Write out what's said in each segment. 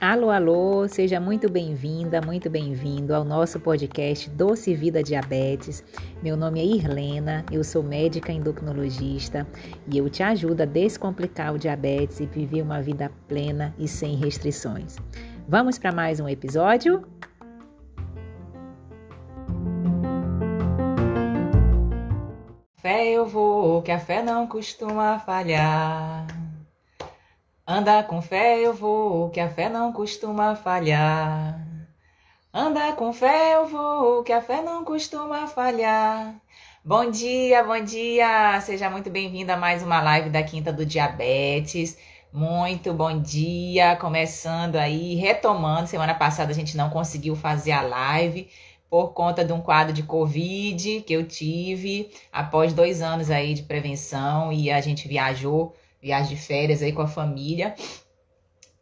Alô, alô, seja muito bem-vinda, muito bem-vindo ao nosso podcast Doce Vida Diabetes. Meu nome é Irlena, eu sou médica endocrinologista e eu te ajudo a descomplicar o diabetes e viver uma vida plena e sem restrições. Vamos para mais um episódio? Vou, que a fé não costuma falhar. Anda com fé eu vou, que a fé não costuma falhar. Anda com fé eu vou, que a fé não costuma falhar. Bom dia, bom dia! Seja muito bem-vindo a mais uma live da Quinta do Diabetes. Muito bom dia! Começando aí, retomando. Semana passada a gente não conseguiu fazer a live por conta de um quadro de Covid que eu tive após dois anos aí de prevenção e a gente viajou viagem de férias aí com a família.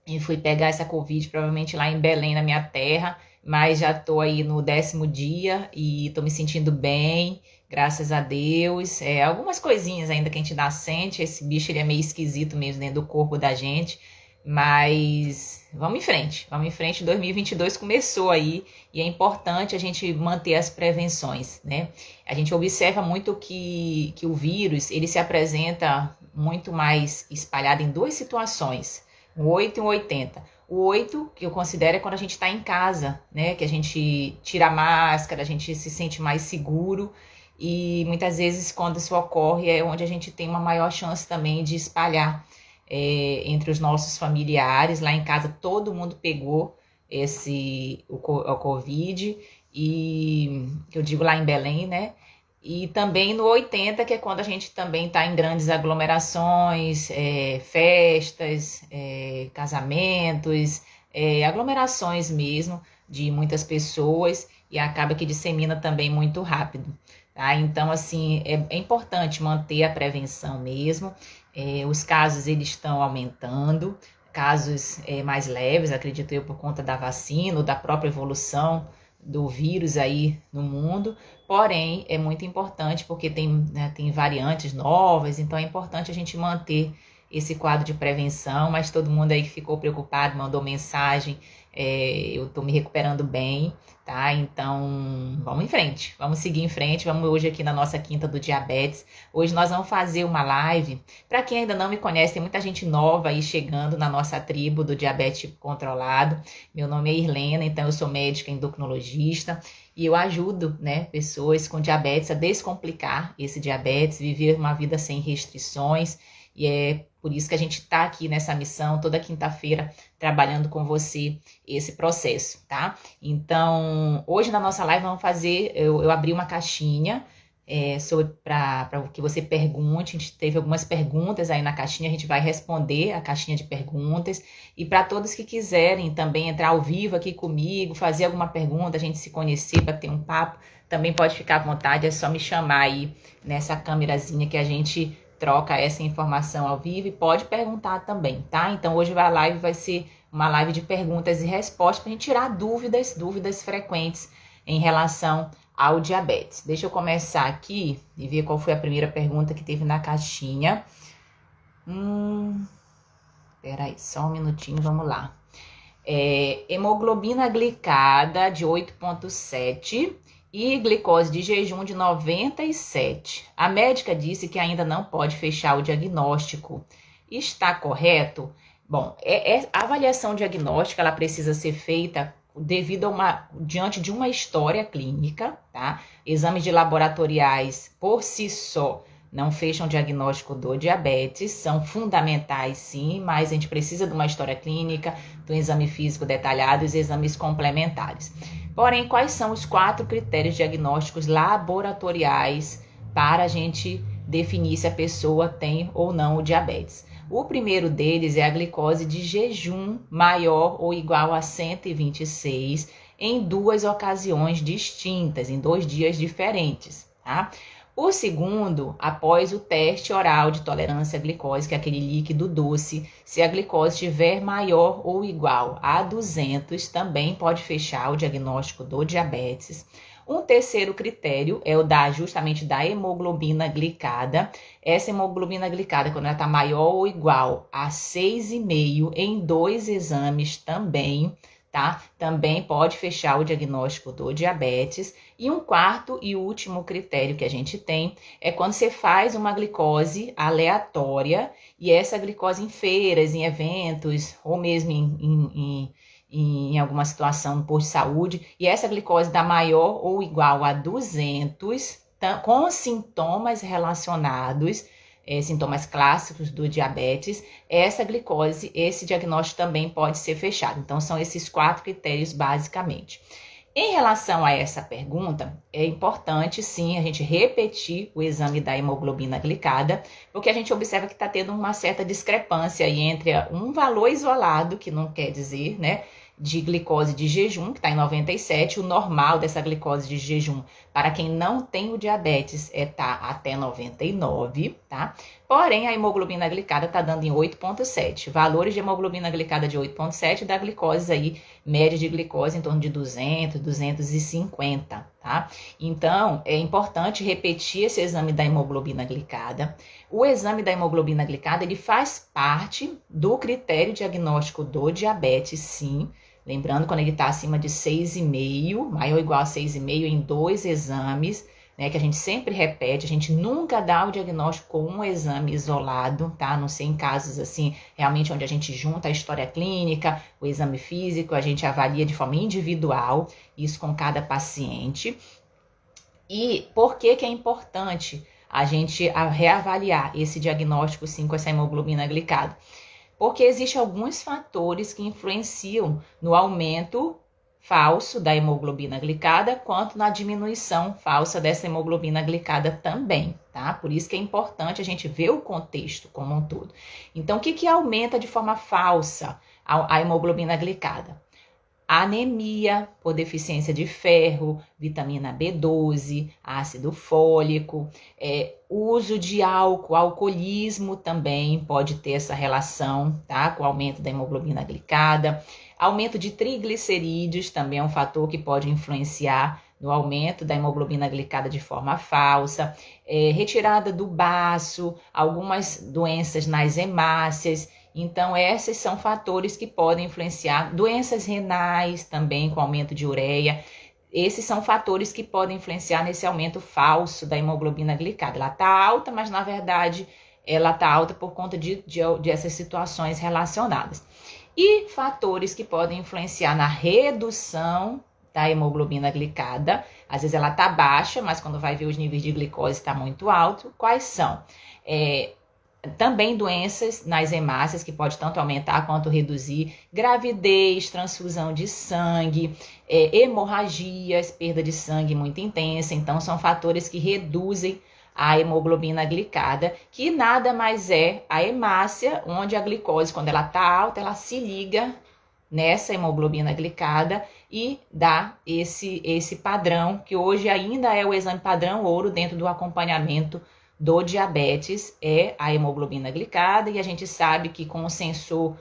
E fui pegar essa Covid, provavelmente lá em Belém, na minha terra. Mas já tô aí no décimo dia e tô me sentindo bem, graças a Deus. É, algumas coisinhas ainda que a gente dá sente. Esse bicho ele é meio esquisito mesmo dentro do corpo da gente. Mas vamos em frente, vamos em frente. 2022 começou aí e é importante a gente manter as prevenções, né? A gente observa muito que, que o vírus ele se apresenta muito mais espalhado em duas situações, o 8 e o 80. O 8, que eu considero, é quando a gente está em casa, né? Que a gente tira a máscara, a gente se sente mais seguro. E muitas vezes, quando isso ocorre, é onde a gente tem uma maior chance também de espalhar é, entre os nossos familiares. Lá em casa, todo mundo pegou esse o, o Covid. E eu digo lá em Belém, né? E também no 80, que é quando a gente também está em grandes aglomerações, é, festas, é, casamentos, é, aglomerações mesmo de muitas pessoas e acaba que dissemina também muito rápido. Tá? Então, assim, é, é importante manter a prevenção mesmo. É, os casos eles estão aumentando, casos é, mais leves, acredito eu, por conta da vacina ou da própria evolução do vírus aí no mundo, porém é muito importante porque tem, né, tem variantes novas, então é importante a gente manter esse quadro de prevenção, mas todo mundo aí que ficou preocupado, mandou mensagem, é, eu tô me recuperando bem, tá? Então, vamos em frente, vamos seguir em frente. Vamos hoje aqui na nossa quinta do diabetes. Hoje nós vamos fazer uma live. Para quem ainda não me conhece, tem muita gente nova aí chegando na nossa tribo do diabetes controlado. Meu nome é Irlena, então eu sou médica endocrinologista e eu ajudo, né, pessoas com diabetes a descomplicar esse diabetes, viver uma vida sem restrições. E é por isso que a gente está aqui nessa missão toda quinta-feira trabalhando com você esse processo, tá? Então, hoje na nossa live vamos fazer, eu, eu abri uma caixinha é, para que você pergunte. A gente teve algumas perguntas aí na caixinha, a gente vai responder a caixinha de perguntas. E para todos que quiserem também entrar ao vivo aqui comigo, fazer alguma pergunta, a gente se conhecer para ter um papo, também pode ficar à vontade, é só me chamar aí nessa câmerazinha que a gente troca essa informação ao vivo e pode perguntar também, tá? Então hoje a live vai ser uma live de perguntas e respostas para a gente tirar dúvidas, dúvidas frequentes em relação ao diabetes. Deixa eu começar aqui e ver qual foi a primeira pergunta que teve na caixinha. Hum, peraí, só um minutinho, vamos lá. É, hemoglobina glicada de 8,7 e glicose de jejum de 97. A médica disse que ainda não pode fechar o diagnóstico. Está correto? Bom, é, é, a avaliação diagnóstica ela precisa ser feita devido a uma diante de uma história clínica, tá? Exames de laboratoriais por si só não fecham diagnóstico do diabetes, são fundamentais sim, mas a gente precisa de uma história clínica, do exame físico detalhado e os exames complementares. Porém, quais são os quatro critérios diagnósticos laboratoriais para a gente definir se a pessoa tem ou não o diabetes? O primeiro deles é a glicose de jejum maior ou igual a 126 em duas ocasiões distintas, em dois dias diferentes, tá? O segundo, após o teste oral de tolerância à glicose, que é aquele líquido doce, se a glicose estiver maior ou igual a 200, também pode fechar o diagnóstico do diabetes. Um terceiro critério é o da justamente da hemoglobina glicada. Essa hemoglobina glicada, quando ela está maior ou igual a 6,5 em dois exames também, tá? Também pode fechar o diagnóstico do diabetes. E um quarto e último critério que a gente tem é quando você faz uma glicose aleatória e essa glicose em feiras, em eventos, ou mesmo em, em, em, em alguma situação de saúde, e essa glicose dá maior ou igual a 200, com sintomas relacionados é, sintomas clássicos do diabetes, essa glicose, esse diagnóstico também pode ser fechado. Então, são esses quatro critérios basicamente. Em relação a essa pergunta, é importante sim a gente repetir o exame da hemoglobina glicada, porque a gente observa que está tendo uma certa discrepância aí entre um valor isolado, que não quer dizer, né, de glicose de jejum, que está em 97, o normal dessa glicose de jejum para quem não tem o diabetes é tá até 99, tá? Porém, a hemoglobina glicada está dando em 8,7. Valores de hemoglobina glicada de 8,7 da glicose aí, média de glicose em torno de 200, 250, tá? Então, é importante repetir esse exame da hemoglobina glicada. O exame da hemoglobina glicada, ele faz parte do critério diagnóstico do diabetes, sim, Lembrando, quando ele está acima de 6,5, maior ou igual a 6,5 em dois exames, né, que a gente sempre repete, a gente nunca dá o diagnóstico com um exame isolado, tá? A não ser em casos assim, realmente onde a gente junta a história clínica, o exame físico, a gente avalia de forma individual, isso com cada paciente. E por que que é importante a gente reavaliar esse diagnóstico sim com essa hemoglobina glicada? Porque existem alguns fatores que influenciam no aumento falso da hemoglobina glicada, quanto na diminuição falsa dessa hemoglobina glicada também, tá? Por isso que é importante a gente ver o contexto como um todo. Então, o que, que aumenta de forma falsa a, a hemoglobina glicada? Anemia por deficiência de ferro, vitamina B12, ácido fólico, é, uso de álcool, alcoolismo também pode ter essa relação, tá? Com o aumento da hemoglobina glicada. Aumento de triglicerídeos também é um fator que pode influenciar no aumento da hemoglobina glicada de forma falsa, é, retirada do baço, algumas doenças nas hemácias então, esses são fatores que podem influenciar doenças renais também, com aumento de ureia. Esses são fatores que podem influenciar nesse aumento falso da hemoglobina glicada. Ela está alta, mas na verdade ela está alta por conta de, de, de essas situações relacionadas. E fatores que podem influenciar na redução da hemoglobina glicada. Às vezes ela está baixa, mas quando vai ver os níveis de glicose está muito alto. Quais são? É, também doenças nas hemácias, que pode tanto aumentar quanto reduzir, gravidez, transfusão de sangue, é, hemorragias, perda de sangue muito intensa. Então, são fatores que reduzem a hemoglobina glicada, que nada mais é a hemácia, onde a glicose, quando ela está alta, ela se liga nessa hemoglobina glicada e dá esse, esse padrão, que hoje ainda é o exame padrão ouro dentro do acompanhamento do diabetes é a hemoglobina glicada e a gente sabe que com o sensor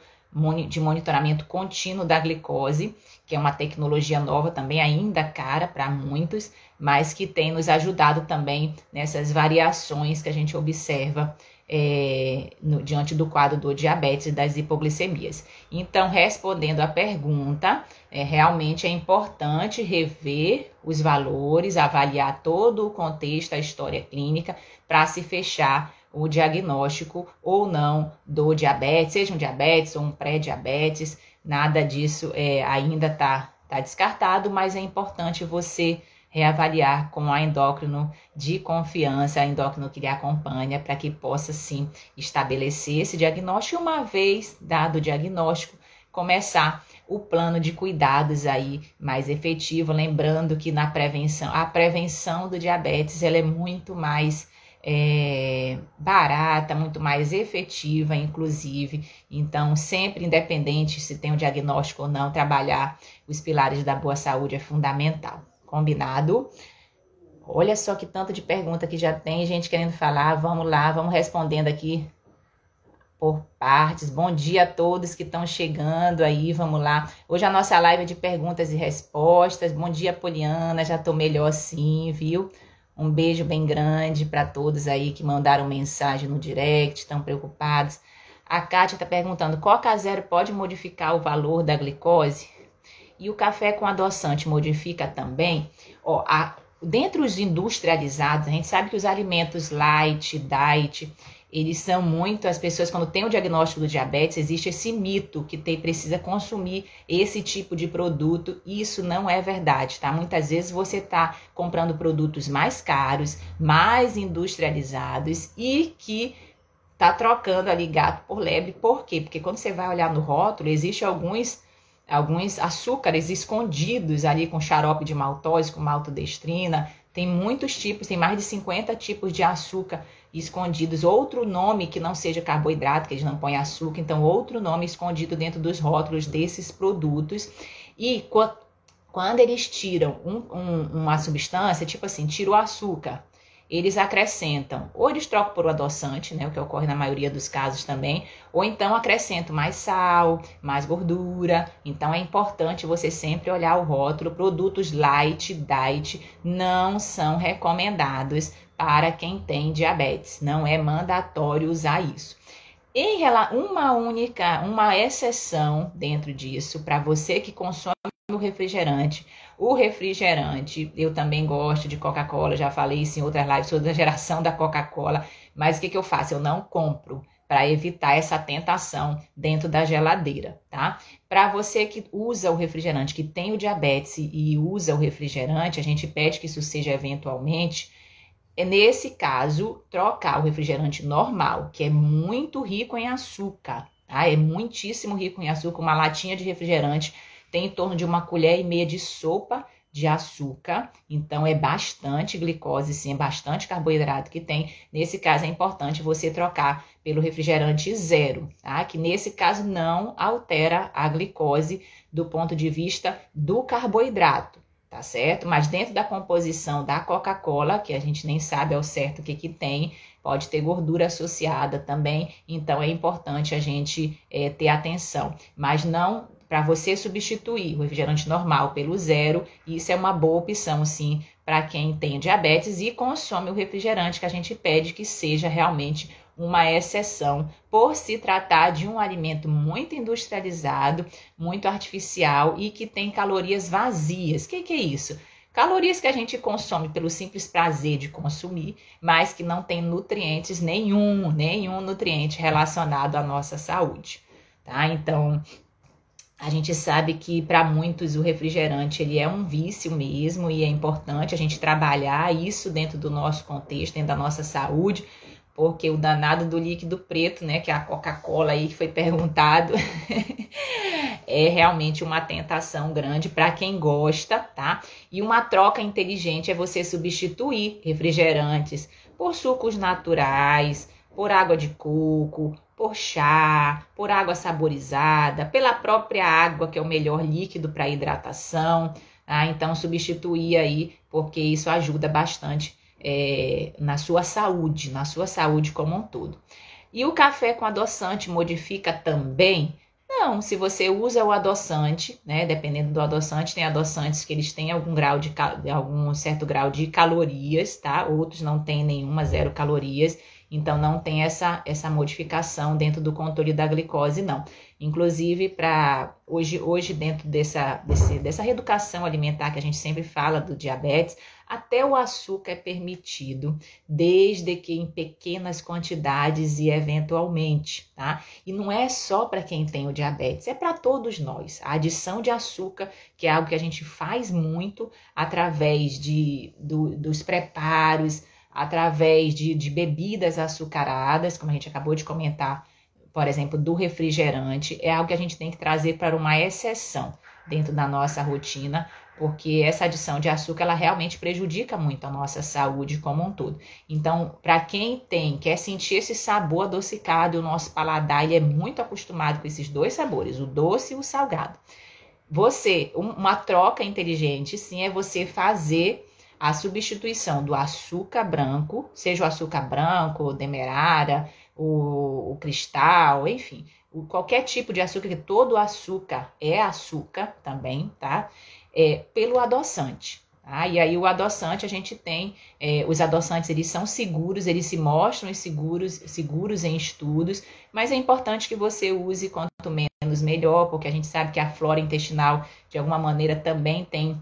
de monitoramento contínuo da glicose, que é uma tecnologia nova também ainda cara para muitos, mas que tem nos ajudado também nessas variações que a gente observa é, no, diante do quadro do diabetes e das hipoglicemias. Então, respondendo à pergunta, é, realmente é importante rever os valores, avaliar todo o contexto, a história clínica, para se fechar o diagnóstico ou não do diabetes, seja um diabetes ou um pré-diabetes, nada disso é, ainda está tá descartado, mas é importante você reavaliar com a endócrino de confiança, a endócrino que lhe acompanha, para que possa sim estabelecer esse diagnóstico. Uma vez dado o diagnóstico, começar o plano de cuidados aí mais efetivo, lembrando que na prevenção, a prevenção do diabetes ela é muito mais é, barata, muito mais efetiva, inclusive. Então, sempre independente se tem o um diagnóstico ou não, trabalhar os pilares da boa saúde é fundamental. Combinado? Olha só que tanto de pergunta que já tem gente querendo falar. Vamos lá, vamos respondendo aqui por partes. Bom dia a todos que estão chegando aí, vamos lá. Hoje a nossa live é de perguntas e respostas. Bom dia, Poliana, já tô melhor sim, viu? Um beijo bem grande para todos aí que mandaram mensagem no direct, estão preocupados. A Kátia está perguntando: Coca Zero pode modificar o valor da glicose? E o café com adoçante modifica também? Ó, a, dentro dos industrializados, a gente sabe que os alimentos light, diet, eles são muito, as pessoas quando têm o diagnóstico do diabetes, existe esse mito que tem, precisa consumir esse tipo de produto, e isso não é verdade, tá? Muitas vezes você está comprando produtos mais caros, mais industrializados e que tá trocando ali gato por lebre, por quê? Porque quando você vai olhar no rótulo, existe alguns alguns açúcares escondidos ali com xarope de maltose, com maltodestrina, tem muitos tipos, tem mais de 50 tipos de açúcar escondidos, outro nome que não seja carboidrato, que eles não põem açúcar, então outro nome escondido dentro dos rótulos desses produtos. E quando eles tiram um, um, uma substância, tipo assim, tira o açúcar, eles acrescentam, ou eles trocam por um adoçante, né, o que ocorre na maioria dos casos também, ou então acrescentam mais sal, mais gordura. Então é importante você sempre olhar o rótulo. Produtos light, diet não são recomendados para quem tem diabetes. Não é mandatório usar isso. Em uma única, uma exceção dentro disso, para você que consome o refrigerante. O refrigerante, eu também gosto de Coca-Cola, já falei isso em outras lives sobre a geração da Coca-Cola, mas o que, que eu faço? Eu não compro para evitar essa tentação dentro da geladeira, tá? Para você que usa o refrigerante, que tem o diabetes e usa o refrigerante, a gente pede que isso seja eventualmente nesse caso trocar o refrigerante normal, que é muito rico em açúcar, tá? É muitíssimo rico em açúcar. Uma latinha de refrigerante tem em torno de uma colher e meia de sopa de açúcar, então é bastante glicose, sim, é bastante carboidrato que tem. Nesse caso é importante você trocar pelo refrigerante zero, tá? Que nesse caso não altera a glicose do ponto de vista do carboidrato tá certo? Mas dentro da composição da Coca-Cola, que a gente nem sabe ao certo o que, que tem, pode ter gordura associada também, então é importante a gente é, ter atenção. Mas não para você substituir o refrigerante normal pelo zero, isso é uma boa opção, sim, para quem tem diabetes e consome o refrigerante que a gente pede que seja realmente uma exceção por se tratar de um alimento muito industrializado, muito artificial e que tem calorias vazias. O que, que é isso? Calorias que a gente consome pelo simples prazer de consumir, mas que não tem nutrientes nenhum, nenhum nutriente relacionado à nossa saúde, tá? Então, a gente sabe que para muitos o refrigerante ele é um vício mesmo e é importante a gente trabalhar isso dentro do nosso contexto, dentro da nossa saúde, porque o danado do líquido preto, né, que é a Coca-Cola aí que foi perguntado, é realmente uma tentação grande para quem gosta, tá? E uma troca inteligente é você substituir refrigerantes por sucos naturais, por água de coco, por chá, por água saborizada, pela própria água, que é o melhor líquido para hidratação. Tá? Então, substituir aí, porque isso ajuda bastante é, na sua saúde, na sua saúde como um todo. E o café com adoçante modifica também? Não, se você usa o adoçante, né, dependendo do adoçante, tem adoçantes que eles têm algum grau de algum certo grau de calorias, tá? Outros não têm nenhuma, zero calorias. Então não tem essa essa modificação dentro do controle da glicose não. Inclusive para hoje hoje dentro dessa desse, dessa reeducação alimentar que a gente sempre fala do diabetes, até o açúcar é permitido, desde que em pequenas quantidades e eventualmente, tá? E não é só para quem tem o diabetes, é para todos nós. A adição de açúcar, que é algo que a gente faz muito através de, do, dos preparos, através de, de bebidas açucaradas, como a gente acabou de comentar, por exemplo, do refrigerante, é algo que a gente tem que trazer para uma exceção dentro da nossa rotina, porque essa adição de açúcar ela realmente prejudica muito a nossa saúde como um todo. Então, para quem tem, quer sentir esse sabor adocicado, o nosso paladar ele é muito acostumado com esses dois sabores, o doce e o salgado. Você, uma troca inteligente, sim, é você fazer a substituição do açúcar branco, seja o açúcar branco, demerara, o, o cristal, enfim, o, qualquer tipo de açúcar, que todo açúcar é açúcar também, tá? É, pelo adoçante. Tá? E aí o adoçante, a gente tem, é, os adoçantes eles são seguros, eles se mostram seguros, seguros em estudos, mas é importante que você use quanto menos melhor, porque a gente sabe que a flora intestinal, de alguma maneira, também tem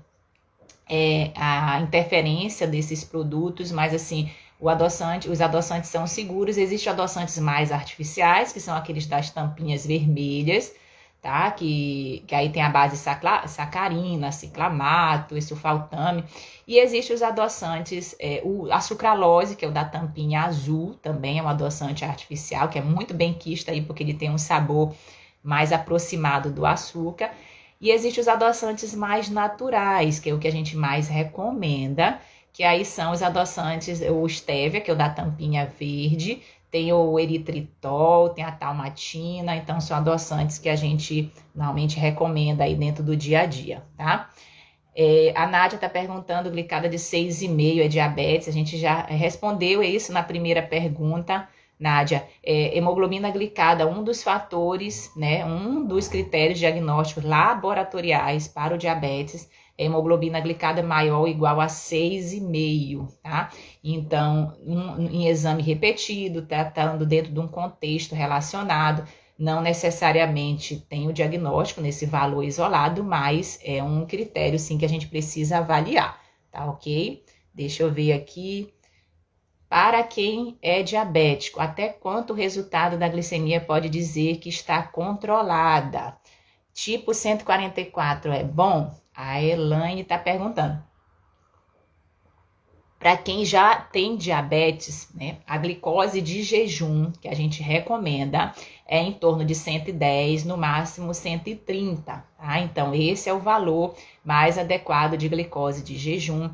é, a interferência desses produtos, mas assim, adoçante, os adoçantes são seguros. Existem adoçantes mais artificiais, que são aqueles das tampinhas vermelhas, tá? Que, que aí tem a base sacla, sacarina, ciclamato, sulfaltame. E existem os adoçantes, é, o, a sucralose, que é o da tampinha azul, também é um adoçante artificial, que é muito bem quisto aí, porque ele tem um sabor mais aproximado do açúcar. E existem os adoçantes mais naturais, que é o que a gente mais recomenda, que aí são os adoçantes, o stevia, que é o da tampinha verde, tem o eritritol, tem a talmatina, então são adoçantes que a gente normalmente recomenda aí dentro do dia a dia, tá? É, a Nádia está perguntando, glicada de 6,5 é diabetes, a gente já respondeu isso na primeira pergunta, Nádia. É, hemoglobina glicada, um dos fatores, né, um dos critérios diagnósticos laboratoriais para o diabetes, hemoglobina glicada maior ou igual a 6,5, tá? Então, um, em exame repetido, tratando dentro de um contexto relacionado, não necessariamente tem o diagnóstico nesse valor isolado, mas é um critério sim que a gente precisa avaliar, tá ok? Deixa eu ver aqui. Para quem é diabético, até quanto o resultado da glicemia pode dizer que está controlada? Tipo 144 é bom? A Elaine está perguntando. Para quem já tem diabetes, né, a glicose de jejum que a gente recomenda é em torno de 110, no máximo 130, tá? Então, esse é o valor mais adequado de glicose de jejum.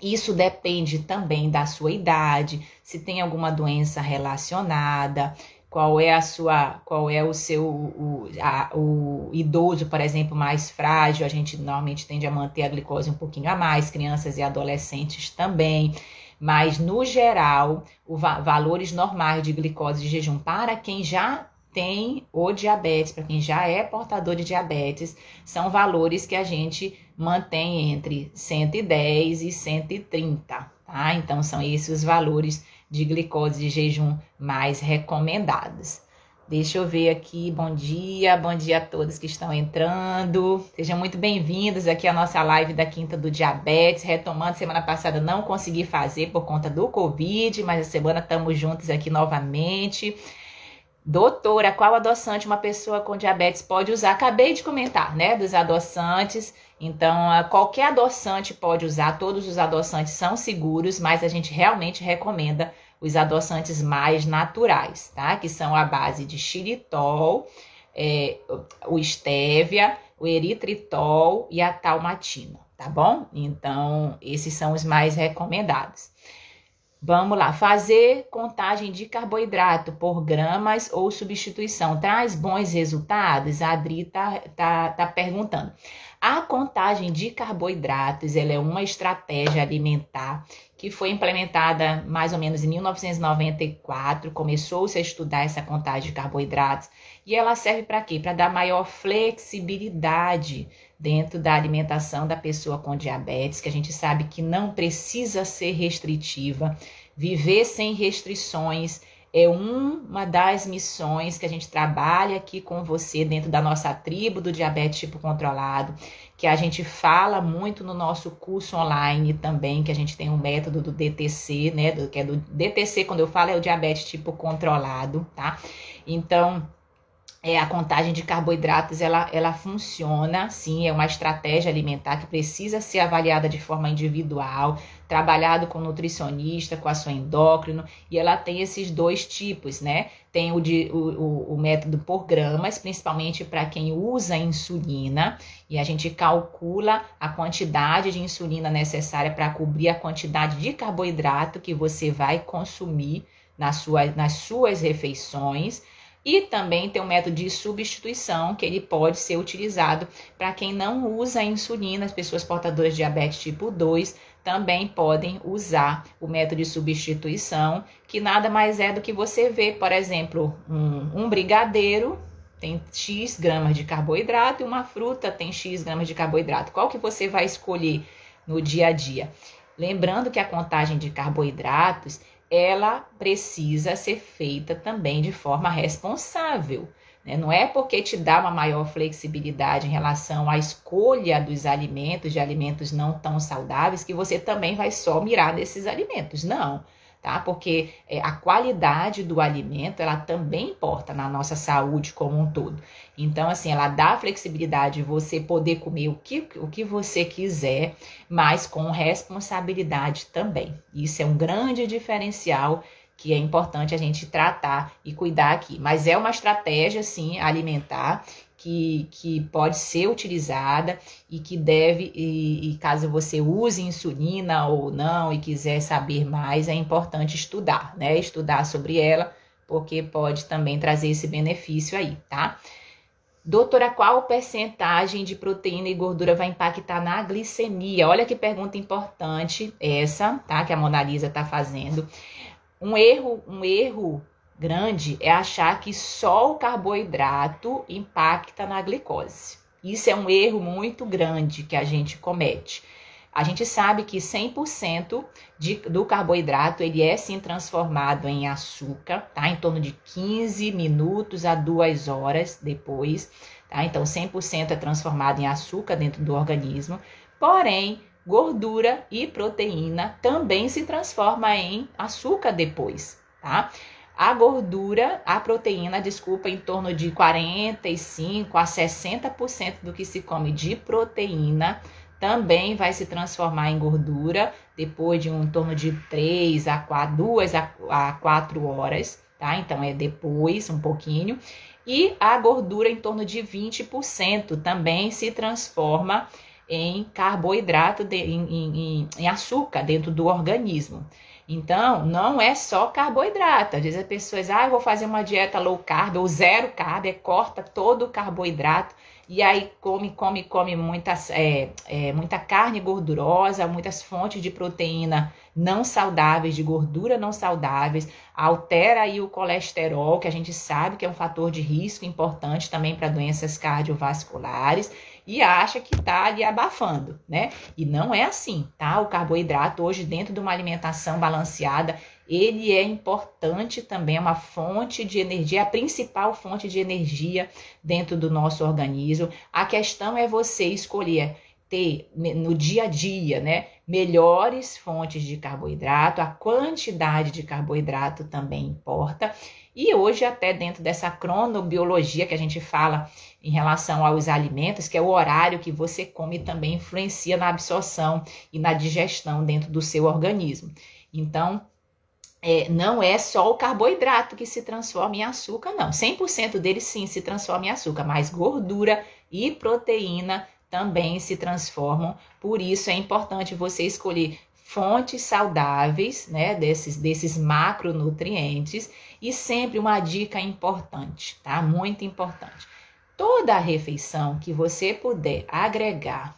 Isso depende também da sua idade, se tem alguma doença relacionada, qual é a sua, qual é o seu, o, a, o idoso, por exemplo, mais frágil, a gente normalmente tende a manter a glicose um pouquinho a mais, crianças e adolescentes também, mas no geral, os va valores normais de glicose de jejum para quem já tem o diabetes, para quem já é portador de diabetes, são valores que a gente mantém entre 110 e 130, tá? Então são esses os valores de glicose de jejum mais recomendadas. Deixa eu ver aqui, bom dia, bom dia a todos que estão entrando. Sejam muito bem-vindos aqui à nossa live da Quinta do Diabetes. Retomando, semana passada não consegui fazer por conta do Covid, mas a semana estamos juntos aqui novamente. Doutora, qual adoçante uma pessoa com diabetes pode usar? Acabei de comentar, né, dos adoçantes. Então, qualquer adoçante pode usar, todos os adoçantes são seguros, mas a gente realmente recomenda os adoçantes mais naturais, tá? Que são a base de xilitol, é, o estévia, o eritritol e a talmatina, tá bom? Então, esses são os mais recomendados. Vamos lá, fazer contagem de carboidrato por gramas ou substituição traz bons resultados? A Adri tá, tá, tá perguntando. A contagem de carboidratos ela é uma estratégia alimentar que foi implementada mais ou menos em 1994. Começou-se a estudar essa contagem de carboidratos e ela serve para quê? Para dar maior flexibilidade dentro da alimentação da pessoa com diabetes, que a gente sabe que não precisa ser restritiva. Viver sem restrições é uma das missões que a gente trabalha aqui com você dentro da nossa tribo do diabetes tipo controlado, que a gente fala muito no nosso curso online também, que a gente tem um método do DTC, né, do, que é do DTC, quando eu falo é o diabetes tipo controlado, tá? Então, é, a contagem de carboidratos ela, ela funciona, sim, é uma estratégia alimentar que precisa ser avaliada de forma individual, trabalhado com nutricionista, com a sua endócrino, e ela tem esses dois tipos, né? Tem o, de, o, o, método por gramas, principalmente para quem usa insulina, e a gente calcula a quantidade de insulina necessária para cobrir a quantidade de carboidrato que você vai consumir nas suas, nas suas refeições. E também tem o método de substituição, que ele pode ser utilizado para quem não usa insulina, as pessoas portadoras de diabetes tipo 2 também podem usar o método de substituição, que nada mais é do que você ver, por exemplo, um, um brigadeiro tem X gramas de carboidrato e uma fruta tem X gramas de carboidrato. Qual que você vai escolher no dia a dia? Lembrando que a contagem de carboidratos, ela precisa ser feita também de forma responsável. Né? Não é porque te dá uma maior flexibilidade em relação à escolha dos alimentos, de alimentos não tão saudáveis, que você também vai só mirar nesses alimentos. Não tá? Porque é, a qualidade do alimento, ela também importa na nossa saúde como um todo. Então, assim, ela dá flexibilidade de você poder comer o que, o que você quiser, mas com responsabilidade também. Isso é um grande diferencial que é importante a gente tratar e cuidar aqui. Mas é uma estratégia, sim, alimentar que, que pode ser utilizada e que deve, e, e, caso você use insulina ou não e quiser saber mais, é importante estudar, né? Estudar sobre ela, porque pode também trazer esse benefício aí, tá? Doutora, qual percentagem de proteína e gordura vai impactar na glicemia? Olha que pergunta importante essa, tá? Que a Mona Lisa tá fazendo. Um erro, um erro grande é achar que só o carboidrato impacta na glicose. Isso é um erro muito grande que a gente comete. A gente sabe que 100% de, do carboidrato ele é sim transformado em açúcar, tá? Em torno de 15 minutos a 2 horas depois, tá? Então 100% é transformado em açúcar dentro do organismo. Porém, gordura e proteína também se transforma em açúcar depois, tá? A gordura, a proteína, desculpa, em torno de 45 a 60% do que se come de proteína também vai se transformar em gordura depois de um em torno de 3 a 4, 2 a 4 horas, tá? Então é depois um pouquinho. E a gordura em torno de 20% também se transforma em carboidrato, de, em, em, em açúcar dentro do organismo. Então, não é só carboidrato. Às vezes as pessoas, ah, eu vou fazer uma dieta low carb ou zero carb, é, corta todo o carboidrato e aí come, come, come muitas, é, é, muita carne gordurosa, muitas fontes de proteína não saudáveis, de gordura não saudáveis, altera aí o colesterol, que a gente sabe que é um fator de risco importante também para doenças cardiovasculares e acha que está ali abafando, né? E não é assim, tá? O carboidrato hoje dentro de uma alimentação balanceada, ele é importante também, é uma fonte de energia, a principal fonte de energia dentro do nosso organismo. A questão é você escolher ter no dia a dia, né, melhores fontes de carboidrato, a quantidade de carboidrato também importa. E hoje, até dentro dessa cronobiologia que a gente fala em relação aos alimentos, que é o horário que você come, também influencia na absorção e na digestão dentro do seu organismo. Então, é, não é só o carboidrato que se transforma em açúcar, não. 100% dele sim se transforma em açúcar, mas gordura e proteína também se transformam. Por isso é importante você escolher fontes saudáveis, né, desses, desses macronutrientes e sempre uma dica importante, tá? Muito importante. Toda a refeição que você puder agregar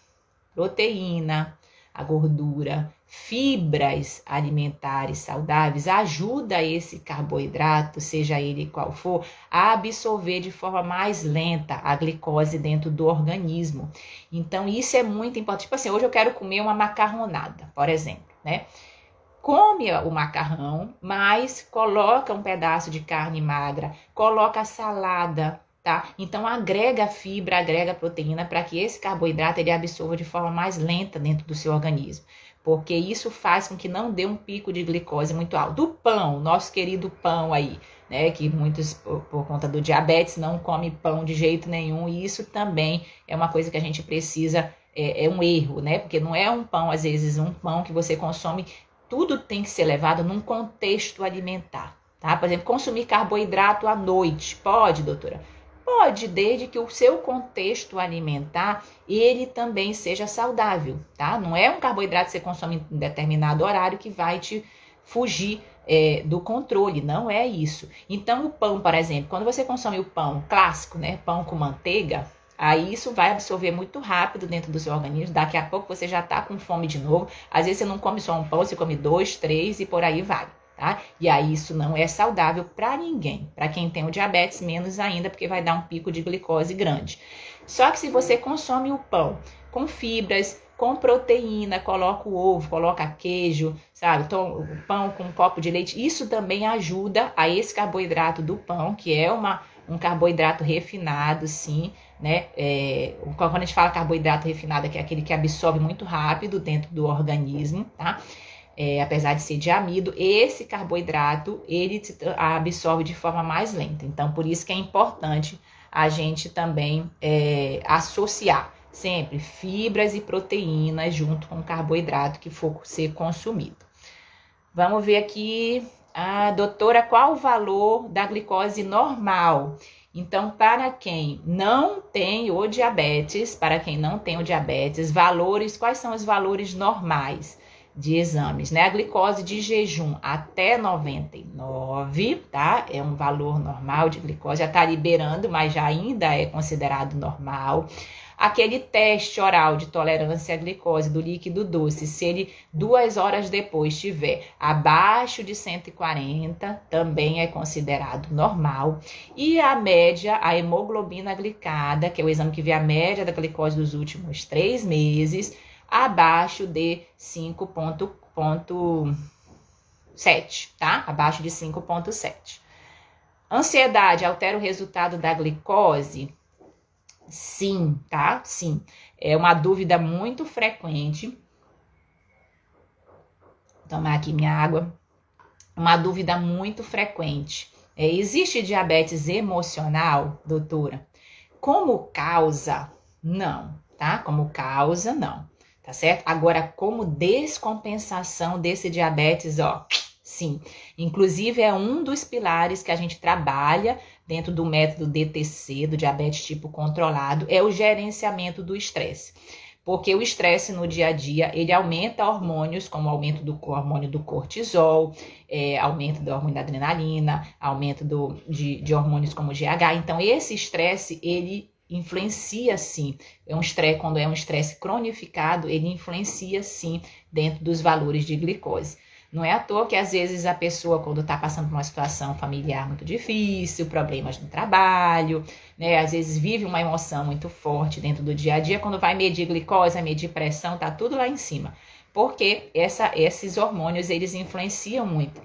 proteína, a gordura, fibras alimentares saudáveis, ajuda esse carboidrato, seja ele qual for, a absorver de forma mais lenta a glicose dentro do organismo. Então, isso é muito importante. Tipo assim, hoje eu quero comer uma macarronada, por exemplo, né? come o macarrão, mas coloca um pedaço de carne magra, coloca salada, tá? Então agrega fibra, agrega proteína para que esse carboidrato ele absorva de forma mais lenta dentro do seu organismo, porque isso faz com que não dê um pico de glicose muito alto. Do pão, nosso querido pão aí, né, que muitos por, por conta do diabetes não come pão de jeito nenhum, e isso também é uma coisa que a gente precisa é, é, um erro, né? Porque não é um pão, às vezes, um pão que você consome tudo tem que ser levado num contexto alimentar, tá? Por exemplo, consumir carboidrato à noite, pode, doutora? Pode, desde que o seu contexto alimentar ele também seja saudável, tá? Não é um carboidrato que você consome em determinado horário que vai te fugir é, do controle, não é isso. Então, o pão, por exemplo, quando você consome o pão clássico, né? Pão com manteiga, Aí isso vai absorver muito rápido dentro do seu organismo. Daqui a pouco você já tá com fome de novo. Às vezes você não come só um pão, você come dois, três e por aí vai. Tá? E aí isso não é saudável para ninguém. Para quem tem o diabetes, menos ainda, porque vai dar um pico de glicose grande. Só que se você consome o pão com fibras, com proteína, coloca o ovo, coloca queijo, sabe? Então, o pão com um copo de leite, isso também ajuda a esse carboidrato do pão, que é uma, um carboidrato refinado, sim, né? É, quando a gente fala carboidrato refinado, que é aquele que absorve muito rápido dentro do organismo, tá? É, apesar de ser de amido, esse carboidrato ele absorve de forma mais lenta. Então, por isso que é importante a gente também é, associar sempre fibras e proteínas junto com o carboidrato que for ser consumido. Vamos ver aqui, a doutora, qual o valor da glicose normal? Então, para quem não tem o diabetes, para quem não tem o diabetes, valores, quais são os valores normais de exames, né? A glicose de jejum até 99, tá? É um valor normal de glicose, já tá liberando, mas já ainda é considerado normal. Aquele teste oral de tolerância à glicose do líquido doce, se ele duas horas depois estiver abaixo de 140, também é considerado normal. E a média, a hemoglobina glicada, que é o exame que vê a média da glicose dos últimos três meses, abaixo de 5,7, tá? Abaixo de 5,7. Ansiedade altera o resultado da glicose? Sim, tá? Sim. É uma dúvida muito frequente. Vou tomar aqui minha água. Uma dúvida muito frequente. É, existe diabetes emocional, doutora? Como causa? Não, tá? Como causa, não. Tá certo? Agora, como descompensação desse diabetes, ó, sim. Inclusive, é um dos pilares que a gente trabalha dentro do método DTC, do diabetes tipo controlado, é o gerenciamento do estresse. Porque o estresse no dia a dia, ele aumenta hormônios, como aumento do hormônio do cortisol, é, aumento do hormônio da adrenalina, aumento do, de, de hormônios como o GH. Então, esse estresse, ele influencia sim. É um estresse, quando é um estresse cronificado, ele influencia sim dentro dos valores de glicose. Não é à toa que às vezes a pessoa, quando está passando por uma situação familiar muito difícil, problemas no trabalho, né? Às vezes vive uma emoção muito forte dentro do dia a dia, quando vai medir glicose, medir pressão, tá tudo lá em cima. Porque essa, esses hormônios, eles influenciam muito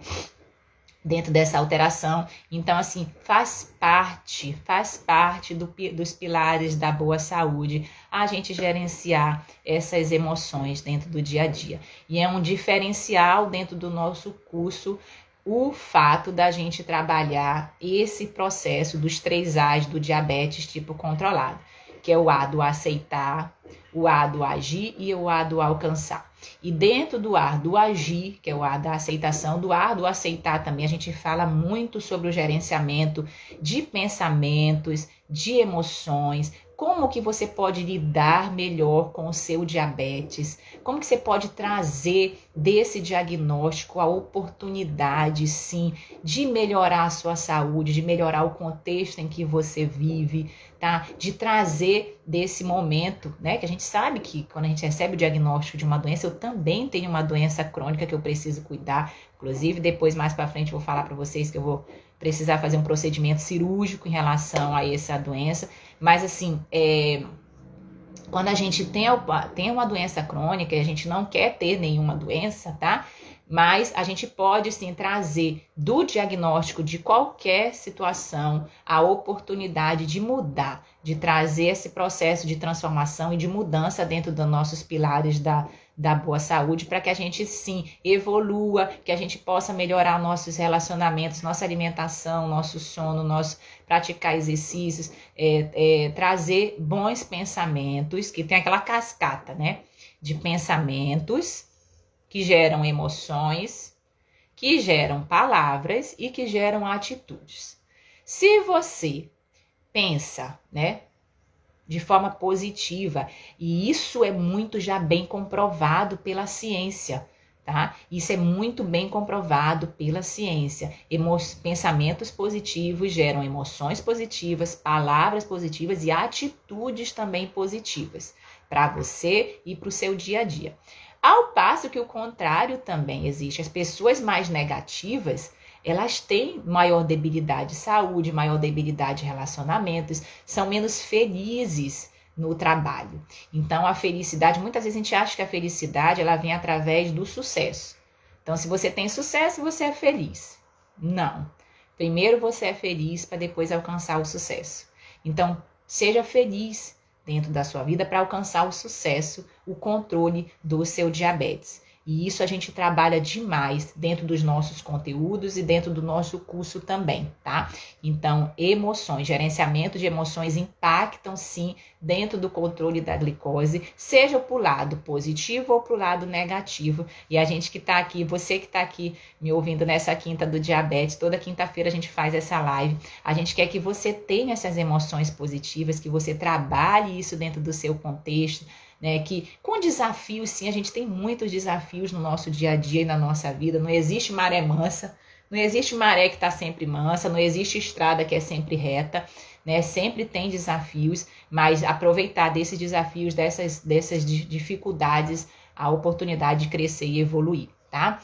dentro dessa alteração. Então, assim, faz parte, faz parte do, dos pilares da boa saúde a gente gerenciar essas emoções dentro do dia a dia. E é um diferencial dentro do nosso curso o fato da gente trabalhar esse processo dos três A's do diabetes tipo controlado, que é o A do aceitar, o A do agir e o A do alcançar. E dentro do ar do agir, que é o ar da aceitação, do ar do aceitar também, a gente fala muito sobre o gerenciamento de pensamentos, de emoções, como que você pode lidar melhor com o seu diabetes, como que você pode trazer desse diagnóstico a oportunidade, sim, de melhorar a sua saúde, de melhorar o contexto em que você vive, tá? De trazer desse momento, né? Que a gente sabe que quando a gente recebe o diagnóstico de uma doença, eu também tenho uma doença crônica que eu preciso cuidar. Inclusive, depois mais para frente eu vou falar para vocês que eu vou precisar fazer um procedimento cirúrgico em relação a essa doença. Mas assim, é, quando a gente tem, tem uma doença crônica e a gente não quer ter nenhuma doença, tá? Mas a gente pode sim trazer do diagnóstico de qualquer situação a oportunidade de mudar, de trazer esse processo de transformação e de mudança dentro dos nossos pilares da, da boa saúde, para que a gente sim evolua, que a gente possa melhorar nossos relacionamentos, nossa alimentação, nosso sono, nosso praticar exercícios, é, é, trazer bons pensamentos, que tem aquela cascata, né? De pensamentos que geram emoções, que geram palavras e que geram atitudes. Se você pensa, né, de forma positiva, e isso é muito já bem comprovado pela ciência, Tá? Isso é muito bem comprovado pela ciência. Emo pensamentos positivos geram emoções positivas, palavras positivas e atitudes também positivas para você e para o seu dia a dia. Ao passo que o contrário também existe. As pessoas mais negativas, elas têm maior debilidade de saúde, maior debilidade de relacionamentos, são menos felizes no trabalho. Então a felicidade, muitas vezes a gente acha que a felicidade ela vem através do sucesso. Então se você tem sucesso, você é feliz. Não. Primeiro você é feliz para depois alcançar o sucesso. Então seja feliz dentro da sua vida para alcançar o sucesso, o controle do seu diabetes. E isso a gente trabalha demais dentro dos nossos conteúdos e dentro do nosso curso também, tá? Então, emoções, gerenciamento de emoções impactam sim dentro do controle da glicose, seja para o lado positivo ou para o lado negativo. E a gente que está aqui, você que está aqui me ouvindo nessa quinta do diabetes, toda quinta-feira a gente faz essa live. A gente quer que você tenha essas emoções positivas, que você trabalhe isso dentro do seu contexto né? Que com desafios, sim, a gente tem muitos desafios no nosso dia a dia e na nossa vida. Não existe maré mansa, não existe maré que está sempre mansa, não existe estrada que é sempre reta, né? Sempre tem desafios, mas aproveitar desses desafios, dessas, dessas dificuldades, a oportunidade de crescer e evoluir, tá?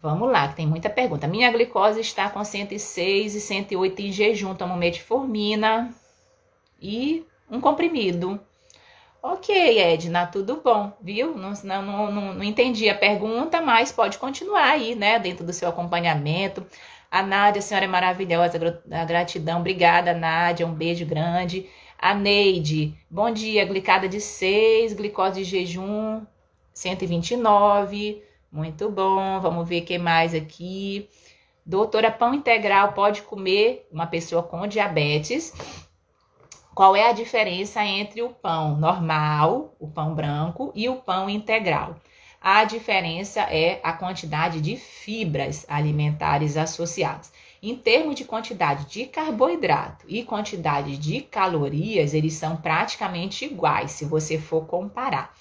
Vamos lá, que tem muita pergunta. Minha glicose está com 106 e 108 em jejum. Tomo metformina e um comprimido. Ok, Edna, tudo bom, viu? Não, não, não, não entendi a pergunta, mas pode continuar aí, né, dentro do seu acompanhamento. A Nádia, a senhora é maravilhosa, a gratidão. Obrigada, Nádia, um beijo grande. A Neide, bom dia, glicada de 6, glicose de jejum 129. Muito bom, vamos ver o que mais aqui. Doutora, pão integral pode comer uma pessoa com diabetes? Qual é a diferença entre o pão normal, o pão branco, e o pão integral? A diferença é a quantidade de fibras alimentares associadas. Em termos de quantidade de carboidrato e quantidade de calorias, eles são praticamente iguais se você for comparar.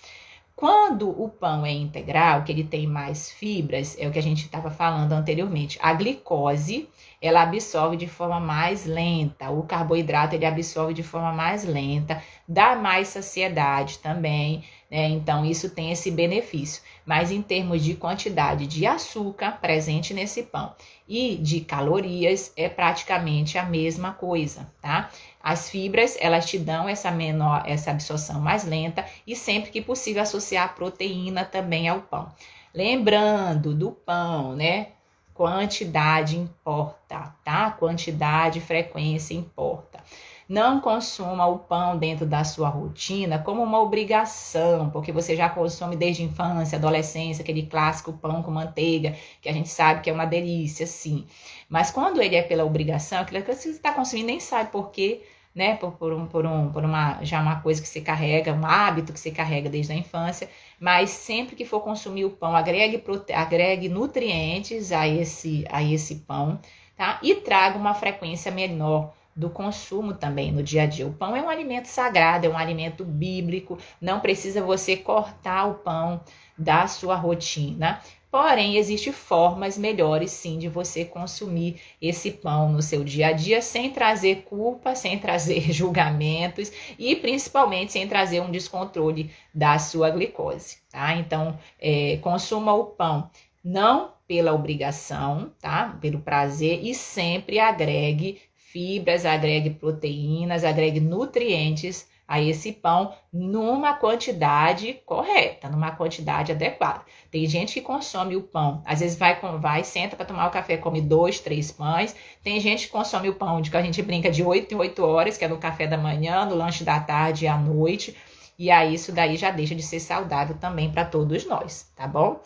Quando o pão é integral, que ele tem mais fibras, é o que a gente estava falando anteriormente, a glicose ela absorve de forma mais lenta, o carboidrato ele absorve de forma mais lenta, dá mais saciedade também, né? Então isso tem esse benefício. Mas em termos de quantidade de açúcar presente nesse pão e de calorias é praticamente a mesma coisa, tá? As fibras, elas te dão essa menor, essa absorção mais lenta e sempre que possível associar proteína também ao pão. Lembrando do pão, né? Quantidade importa, tá? Quantidade frequência importa. Não consuma o pão dentro da sua rotina como uma obrigação, porque você já consome desde infância, adolescência, aquele clássico pão com manteiga, que a gente sabe que é uma delícia, sim. Mas quando ele é pela obrigação, aquilo que você está consumindo nem sabe por quê, né? Por, por, um, por, um, por uma, já uma coisa que você carrega, um hábito que você carrega desde a infância. Mas sempre que for consumir o pão, agregue, prote... agregue nutrientes a esse, a esse pão, tá? E traga uma frequência menor do consumo também no dia a dia. O pão é um alimento sagrado, é um alimento bíblico, não precisa você cortar o pão da sua rotina. Porém, existem formas melhores sim de você consumir esse pão no seu dia a dia sem trazer culpa, sem trazer julgamentos e principalmente sem trazer um descontrole da sua glicose, tá? Então, é, consuma o pão não pela obrigação, tá? Pelo prazer e sempre agregue fibras, agregue proteínas, agregue nutrientes a esse pão numa quantidade correta, numa quantidade adequada. Tem gente que consome o pão, às vezes vai, vai senta para tomar o café, come dois, três pães. Tem gente que consome o pão de que a gente brinca de 8 em 8 horas, que é no café da manhã, no lanche da tarde e à noite. E aí isso daí já deixa de ser saudável também para todos nós, tá bom?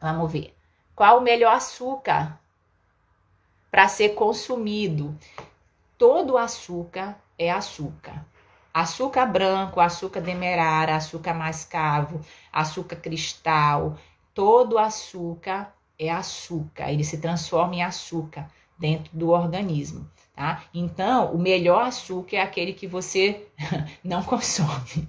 Vamos ver. Qual o melhor açúcar para ser consumido. Todo açúcar é açúcar. Açúcar branco, açúcar demerara, açúcar mascavo, açúcar cristal, todo açúcar é açúcar, ele se transforma em açúcar dentro do organismo, tá? Então, o melhor açúcar é aquele que você não consome.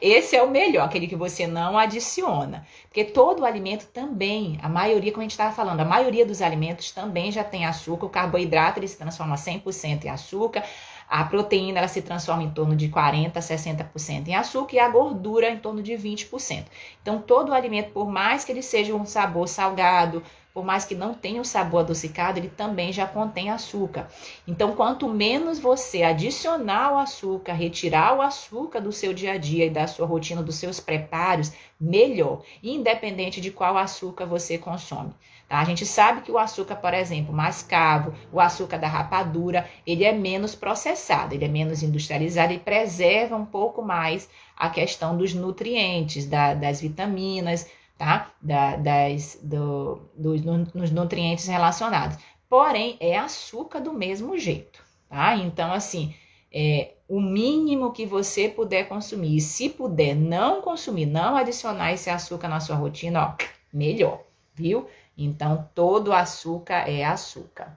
Esse é o melhor, aquele que você não adiciona. Porque todo alimento também, a maioria, como a gente estava falando, a maioria dos alimentos também já tem açúcar. O carboidrato ele se transforma 100% em açúcar. A proteína ela se transforma em torno de 40 a 60% em açúcar e a gordura em torno de 20%. Então, todo alimento, por mais que ele seja um sabor salgado, por mais que não tenha o sabor adocicado, ele também já contém açúcar. Então, quanto menos você adicionar o açúcar, retirar o açúcar do seu dia a dia e da sua rotina, dos seus preparos, melhor, independente de qual açúcar você consome. Tá? A gente sabe que o açúcar, por exemplo, mascavo, o açúcar da rapadura, ele é menos processado, ele é menos industrializado e preserva um pouco mais a questão dos nutrientes, da, das vitaminas, tá? Da, das, do, do, nos nutrientes relacionados. Porém, é açúcar do mesmo jeito, tá? Então, assim, é, o mínimo que você puder consumir, se puder não consumir, não adicionar esse açúcar na sua rotina, ó, melhor, viu? Então, todo açúcar é açúcar.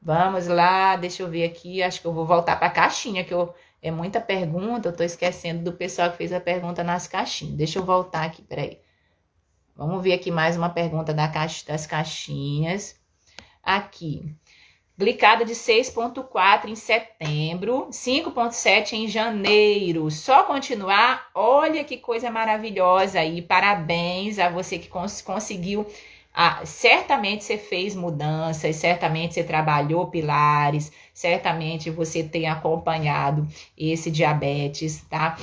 Vamos lá, deixa eu ver aqui, acho que eu vou voltar para a caixinha, que eu, é muita pergunta, eu estou esquecendo do pessoal que fez a pergunta nas caixinhas. Deixa eu voltar aqui, peraí. Vamos ver aqui mais uma pergunta da caixa, das caixinhas. Aqui. Glicada de 6,4 em setembro, 5,7 em janeiro. Só continuar. Olha que coisa maravilhosa aí. Parabéns a você que cons conseguiu. Ah, certamente você fez mudanças, certamente você trabalhou pilares, certamente você tem acompanhado esse diabetes, tá?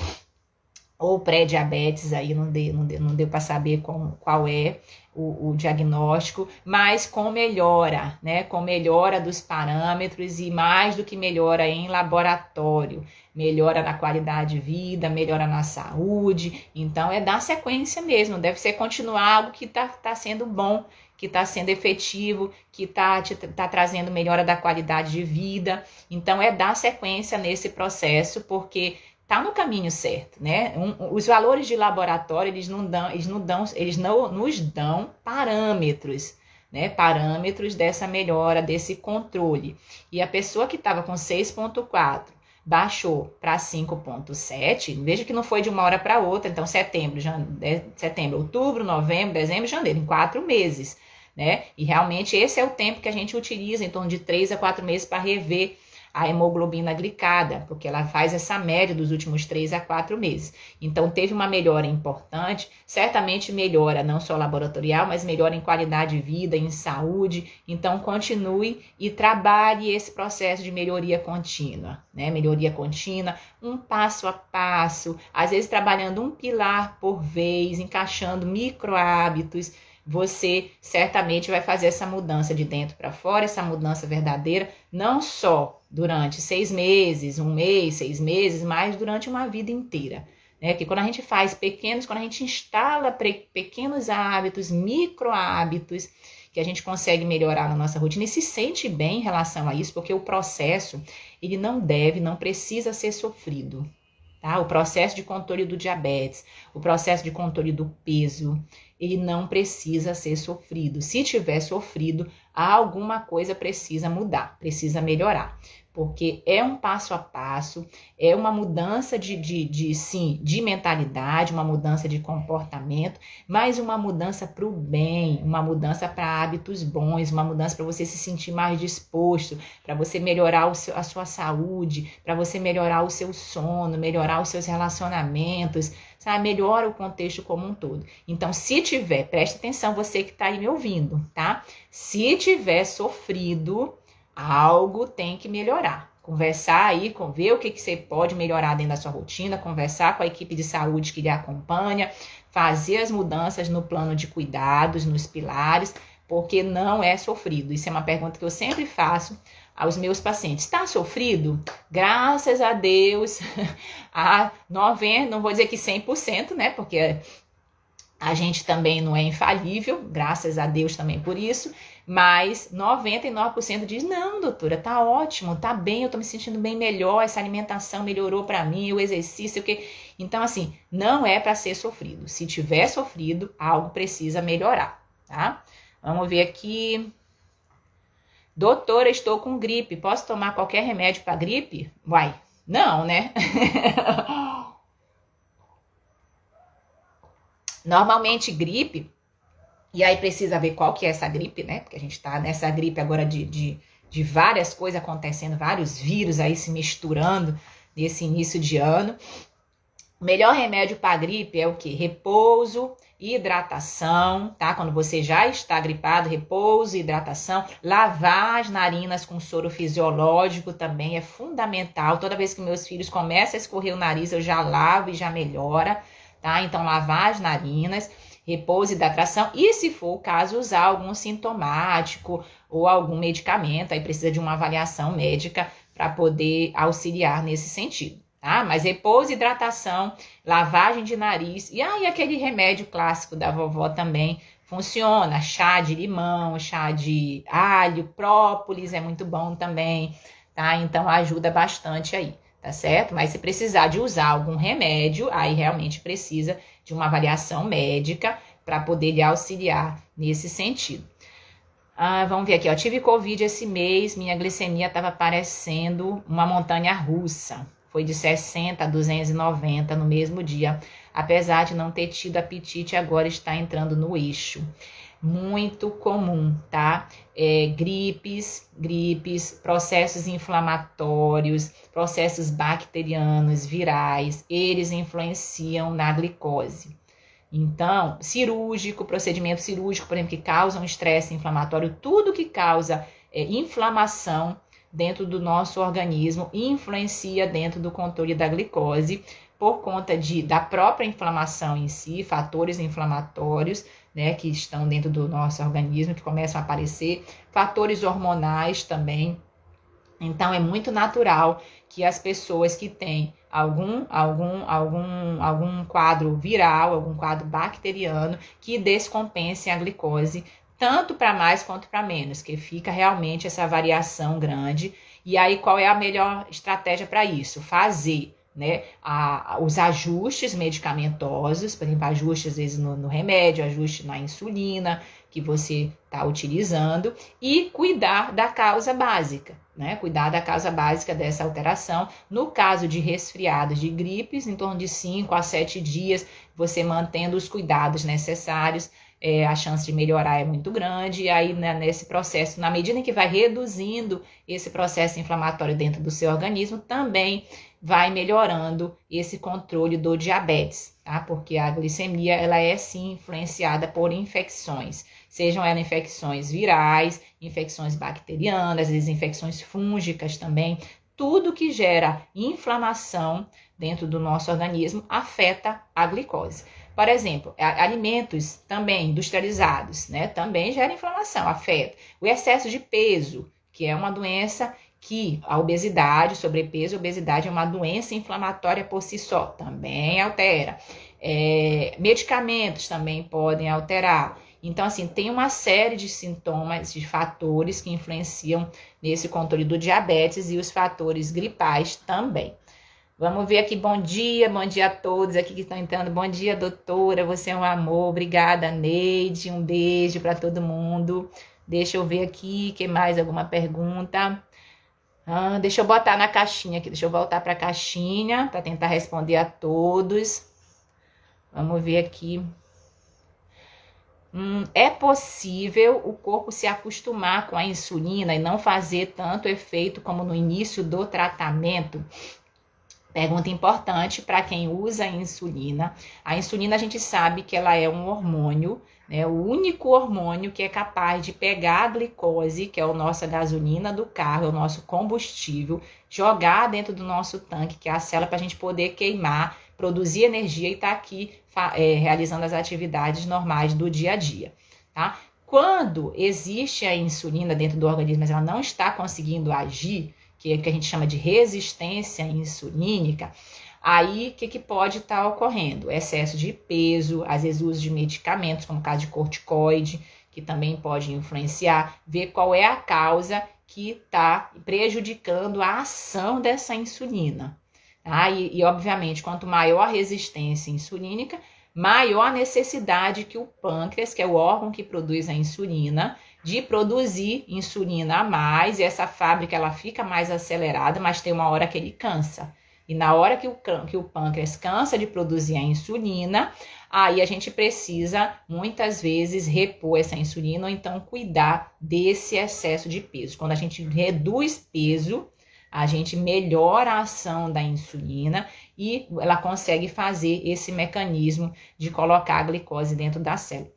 Ou pré-diabetes, aí não deu, não deu, não deu para saber com, qual é o, o, diagnóstico, mas com melhora, né? Com melhora dos parâmetros e mais do que melhora em laboratório, melhora na qualidade de vida, melhora na saúde. Então, é dar sequência mesmo, deve ser continuar algo que está tá sendo bom, que está sendo efetivo, que está tá trazendo melhora da qualidade de vida. Então, é dar sequência nesse processo, porque tá no caminho certo, né? Um, os valores de laboratório, eles não dão, eles não dão, eles não nos dão parâmetros, né? Parâmetros dessa melhora, desse controle. E a pessoa que estava com 6.4 baixou para 5.7, veja que não foi de uma hora para outra, então setembro, setembro, outubro, novembro, dezembro, janeiro, em quatro meses, né? E realmente esse é o tempo que a gente utiliza, em torno de três a quatro meses para rever a hemoglobina glicada, porque ela faz essa média dos últimos 3 a 4 meses. Então, teve uma melhora importante, certamente melhora não só laboratorial, mas melhora em qualidade de vida, em saúde. Então, continue e trabalhe esse processo de melhoria contínua, né? Melhoria contínua, um passo a passo, às vezes trabalhando um pilar por vez, encaixando micro hábitos você certamente vai fazer essa mudança de dentro para fora, essa mudança verdadeira, não só durante seis meses, um mês, seis meses, mas durante uma vida inteira. Né? Que quando a gente faz pequenos, quando a gente instala pequenos hábitos, micro hábitos, que a gente consegue melhorar na nossa rotina e se sente bem em relação a isso, porque o processo, ele não deve, não precisa ser sofrido. Tá? O processo de controle do diabetes, o processo de controle do peso, ele não precisa ser sofrido. Se tiver sofrido, alguma coisa precisa mudar, precisa melhorar porque é um passo a passo, é uma mudança de, de, de sim, de mentalidade, uma mudança de comportamento, mas uma mudança para o bem, uma mudança para hábitos bons, uma mudança para você se sentir mais disposto, para você melhorar seu, a sua saúde, para você melhorar o seu sono, melhorar os seus relacionamentos, sabe? Melhora o contexto como um todo. Então, se tiver, preste atenção, você que está aí me ouvindo, tá? Se tiver sofrido, algo tem que melhorar. Conversar aí, com, ver o que, que você pode melhorar dentro da sua rotina, conversar com a equipe de saúde que lhe acompanha, fazer as mudanças no plano de cuidados, nos pilares, porque não é sofrido. Isso é uma pergunta que eu sempre faço aos meus pacientes. Está sofrido? Graças a Deus, a 90, não vou dizer que 100%, né? Porque a gente também não é infalível, graças a Deus também por isso, mas 99% diz: "Não, doutora, tá ótimo, tá bem, eu tô me sentindo bem melhor, essa alimentação melhorou para mim, o exercício, o que". Então assim, não é para ser sofrido. Se tiver sofrido, algo precisa melhorar, tá? Vamos ver aqui. Doutora, estou com gripe. Posso tomar qualquer remédio para gripe? Vai. Não, né? Normalmente, gripe, e aí precisa ver qual que é essa gripe, né? Porque a gente tá nessa gripe agora de, de, de várias coisas acontecendo, vários vírus aí se misturando nesse início de ano. O melhor remédio para gripe é o que? Repouso, hidratação, tá? Quando você já está gripado, repouso, hidratação, lavar as narinas com soro fisiológico também é fundamental. Toda vez que meus filhos começam a escorrer o nariz, eu já lavo e já melhora, tá? Então, lavar as narinas, repouso, hidratação e, se for o caso, usar algum sintomático ou algum medicamento, aí precisa de uma avaliação médica para poder auxiliar nesse sentido tá? Mas repouso, hidratação, lavagem de nariz e aí aquele remédio clássico da vovó também funciona, chá de limão, chá de alho, própolis é muito bom também, tá? Então ajuda bastante aí, tá certo? Mas se precisar de usar algum remédio, aí realmente precisa de uma avaliação médica para poder lhe auxiliar nesse sentido. Ah, vamos ver aqui, ó. Tive Covid esse mês, minha glicemia estava parecendo uma montanha russa foi de 60 a 290 no mesmo dia. Apesar de não ter tido apetite, agora está entrando no eixo. Muito comum, tá? É, gripes, gripes, processos inflamatórios, processos bacterianos, virais, eles influenciam na glicose. Então, cirúrgico, procedimento cirúrgico, por exemplo, que causa um estresse inflamatório, tudo que causa é, inflamação dentro do nosso organismo influencia dentro do controle da glicose por conta de, da própria inflamação em si, fatores inflamatórios, né, que estão dentro do nosso organismo, que começam a aparecer, fatores hormonais também. Então, é muito natural que as pessoas que têm algum, algum, algum, algum quadro viral, algum quadro bacteriano, que descompensem a glicose tanto para mais quanto para menos, que fica realmente essa variação grande. E aí, qual é a melhor estratégia para isso? Fazer né, a, os ajustes medicamentosos, por exemplo, ajuste às vezes no, no remédio, ajuste na insulina que você está utilizando e cuidar da causa básica, né? Cuidar da causa básica dessa alteração. No caso de resfriados, de gripes, em torno de 5 a 7 dias, você mantendo os cuidados necessários é, a chance de melhorar é muito grande, e aí né, nesse processo, na medida em que vai reduzindo esse processo inflamatório dentro do seu organismo, também vai melhorando esse controle do diabetes, tá? Porque a glicemia, ela é sim influenciada por infecções, sejam elas infecções virais, infecções bacterianas, infecções fúngicas também, tudo que gera inflamação dentro do nosso organismo afeta a glicose. Por exemplo, alimentos também industrializados, né? Também gera inflamação, afeta. O excesso de peso, que é uma doença que a obesidade, sobrepeso, obesidade é uma doença inflamatória por si só, também altera. É, medicamentos também podem alterar. Então, assim, tem uma série de sintomas, de fatores que influenciam nesse controle do diabetes e os fatores gripais também. Vamos ver aqui, bom dia, bom dia a todos aqui que estão entrando. Bom dia, doutora, você é um amor. Obrigada, Neide. Um beijo para todo mundo. Deixa eu ver aqui, que mais alguma pergunta? Ah, deixa eu botar na caixinha aqui, deixa eu voltar para a caixinha para tentar responder a todos. Vamos ver aqui. Hum, é possível o corpo se acostumar com a insulina e não fazer tanto efeito como no início do tratamento? Pergunta importante para quem usa a insulina. A insulina a gente sabe que ela é um hormônio, né? O único hormônio que é capaz de pegar a glicose, que é a nossa gasolina do carro, é o nosso combustível, jogar dentro do nosso tanque, que é a célula, para a gente poder queimar, produzir energia e estar tá aqui é, realizando as atividades normais do dia a dia, tá? Quando existe a insulina dentro do organismo, mas ela não está conseguindo agir, que é que a gente chama de resistência insulínica, aí o que, que pode estar tá ocorrendo? Excesso de peso, às vezes uso de medicamentos, como o caso de corticoide, que também pode influenciar, ver qual é a causa que está prejudicando a ação dessa insulina. Tá? E, e, obviamente, quanto maior a resistência insulínica, maior a necessidade que o pâncreas, que é o órgão que produz a insulina, de produzir insulina a mais, e essa fábrica ela fica mais acelerada, mas tem uma hora que ele cansa. E na hora que o, que o pâncreas cansa de produzir a insulina, aí a gente precisa muitas vezes repor essa insulina ou então cuidar desse excesso de peso. Quando a gente reduz peso, a gente melhora a ação da insulina e ela consegue fazer esse mecanismo de colocar a glicose dentro da célula.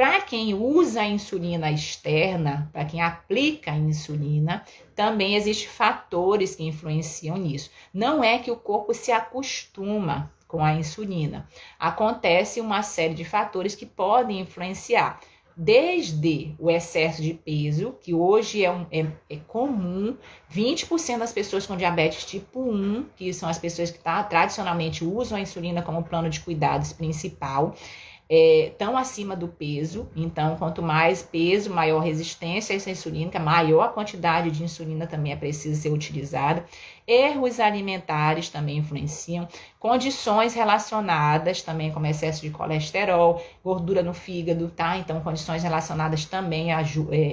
Para quem usa a insulina externa, para quem aplica a insulina, também existem fatores que influenciam nisso. Não é que o corpo se acostuma com a insulina. Acontece uma série de fatores que podem influenciar desde o excesso de peso, que hoje é, um, é, é comum, 20% das pessoas com diabetes tipo 1, que são as pessoas que tá, tradicionalmente usam a insulina como plano de cuidados principal, é, acima do peso. Então, quanto mais peso, maior resistência a essa insulina, maior a quantidade de insulina também é preciso ser utilizada. Erros alimentares também influenciam. Condições relacionadas também, como excesso de colesterol, gordura no fígado, tá? Então, condições relacionadas também é,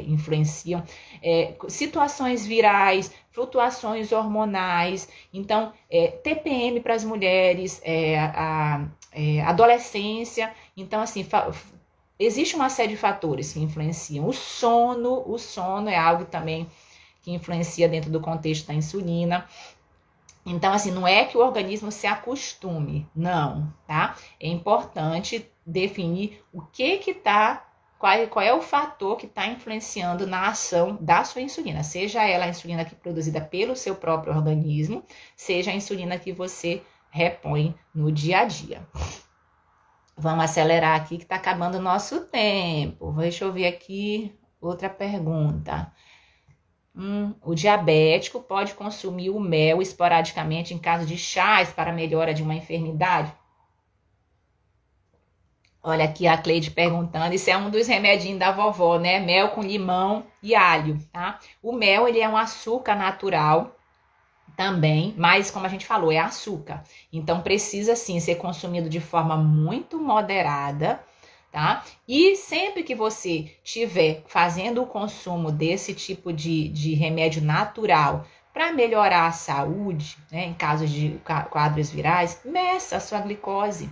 influenciam. É, situações virais, flutuações hormonais. Então, é, TPM para as mulheres, é, a, é, adolescência. Então, assim, existe uma série de fatores que influenciam. O sono, o sono é algo também que influencia dentro do contexto da insulina. Então, assim, não é que o organismo se acostume, não, tá? É importante definir o que que tá, qual, qual é o fator que está influenciando na ação da sua insulina, seja ela a insulina que é produzida pelo seu próprio organismo, seja a insulina que você repõe no dia a dia. Vamos acelerar aqui que está acabando o nosso tempo. Deixa eu ver aqui outra pergunta. Hum, o diabético pode consumir o mel esporadicamente em caso de chás para melhora de uma enfermidade? Olha aqui a Cleide perguntando, isso é um dos remedinhos da vovó, né? Mel com limão e alho, tá? O mel, ele é um açúcar natural também, mas como a gente falou, é açúcar. Então precisa sim ser consumido de forma muito moderada, tá? E sempre que você estiver fazendo o consumo desse tipo de, de remédio natural para melhorar a saúde, né, em casos de quadros virais, meça a sua glicose.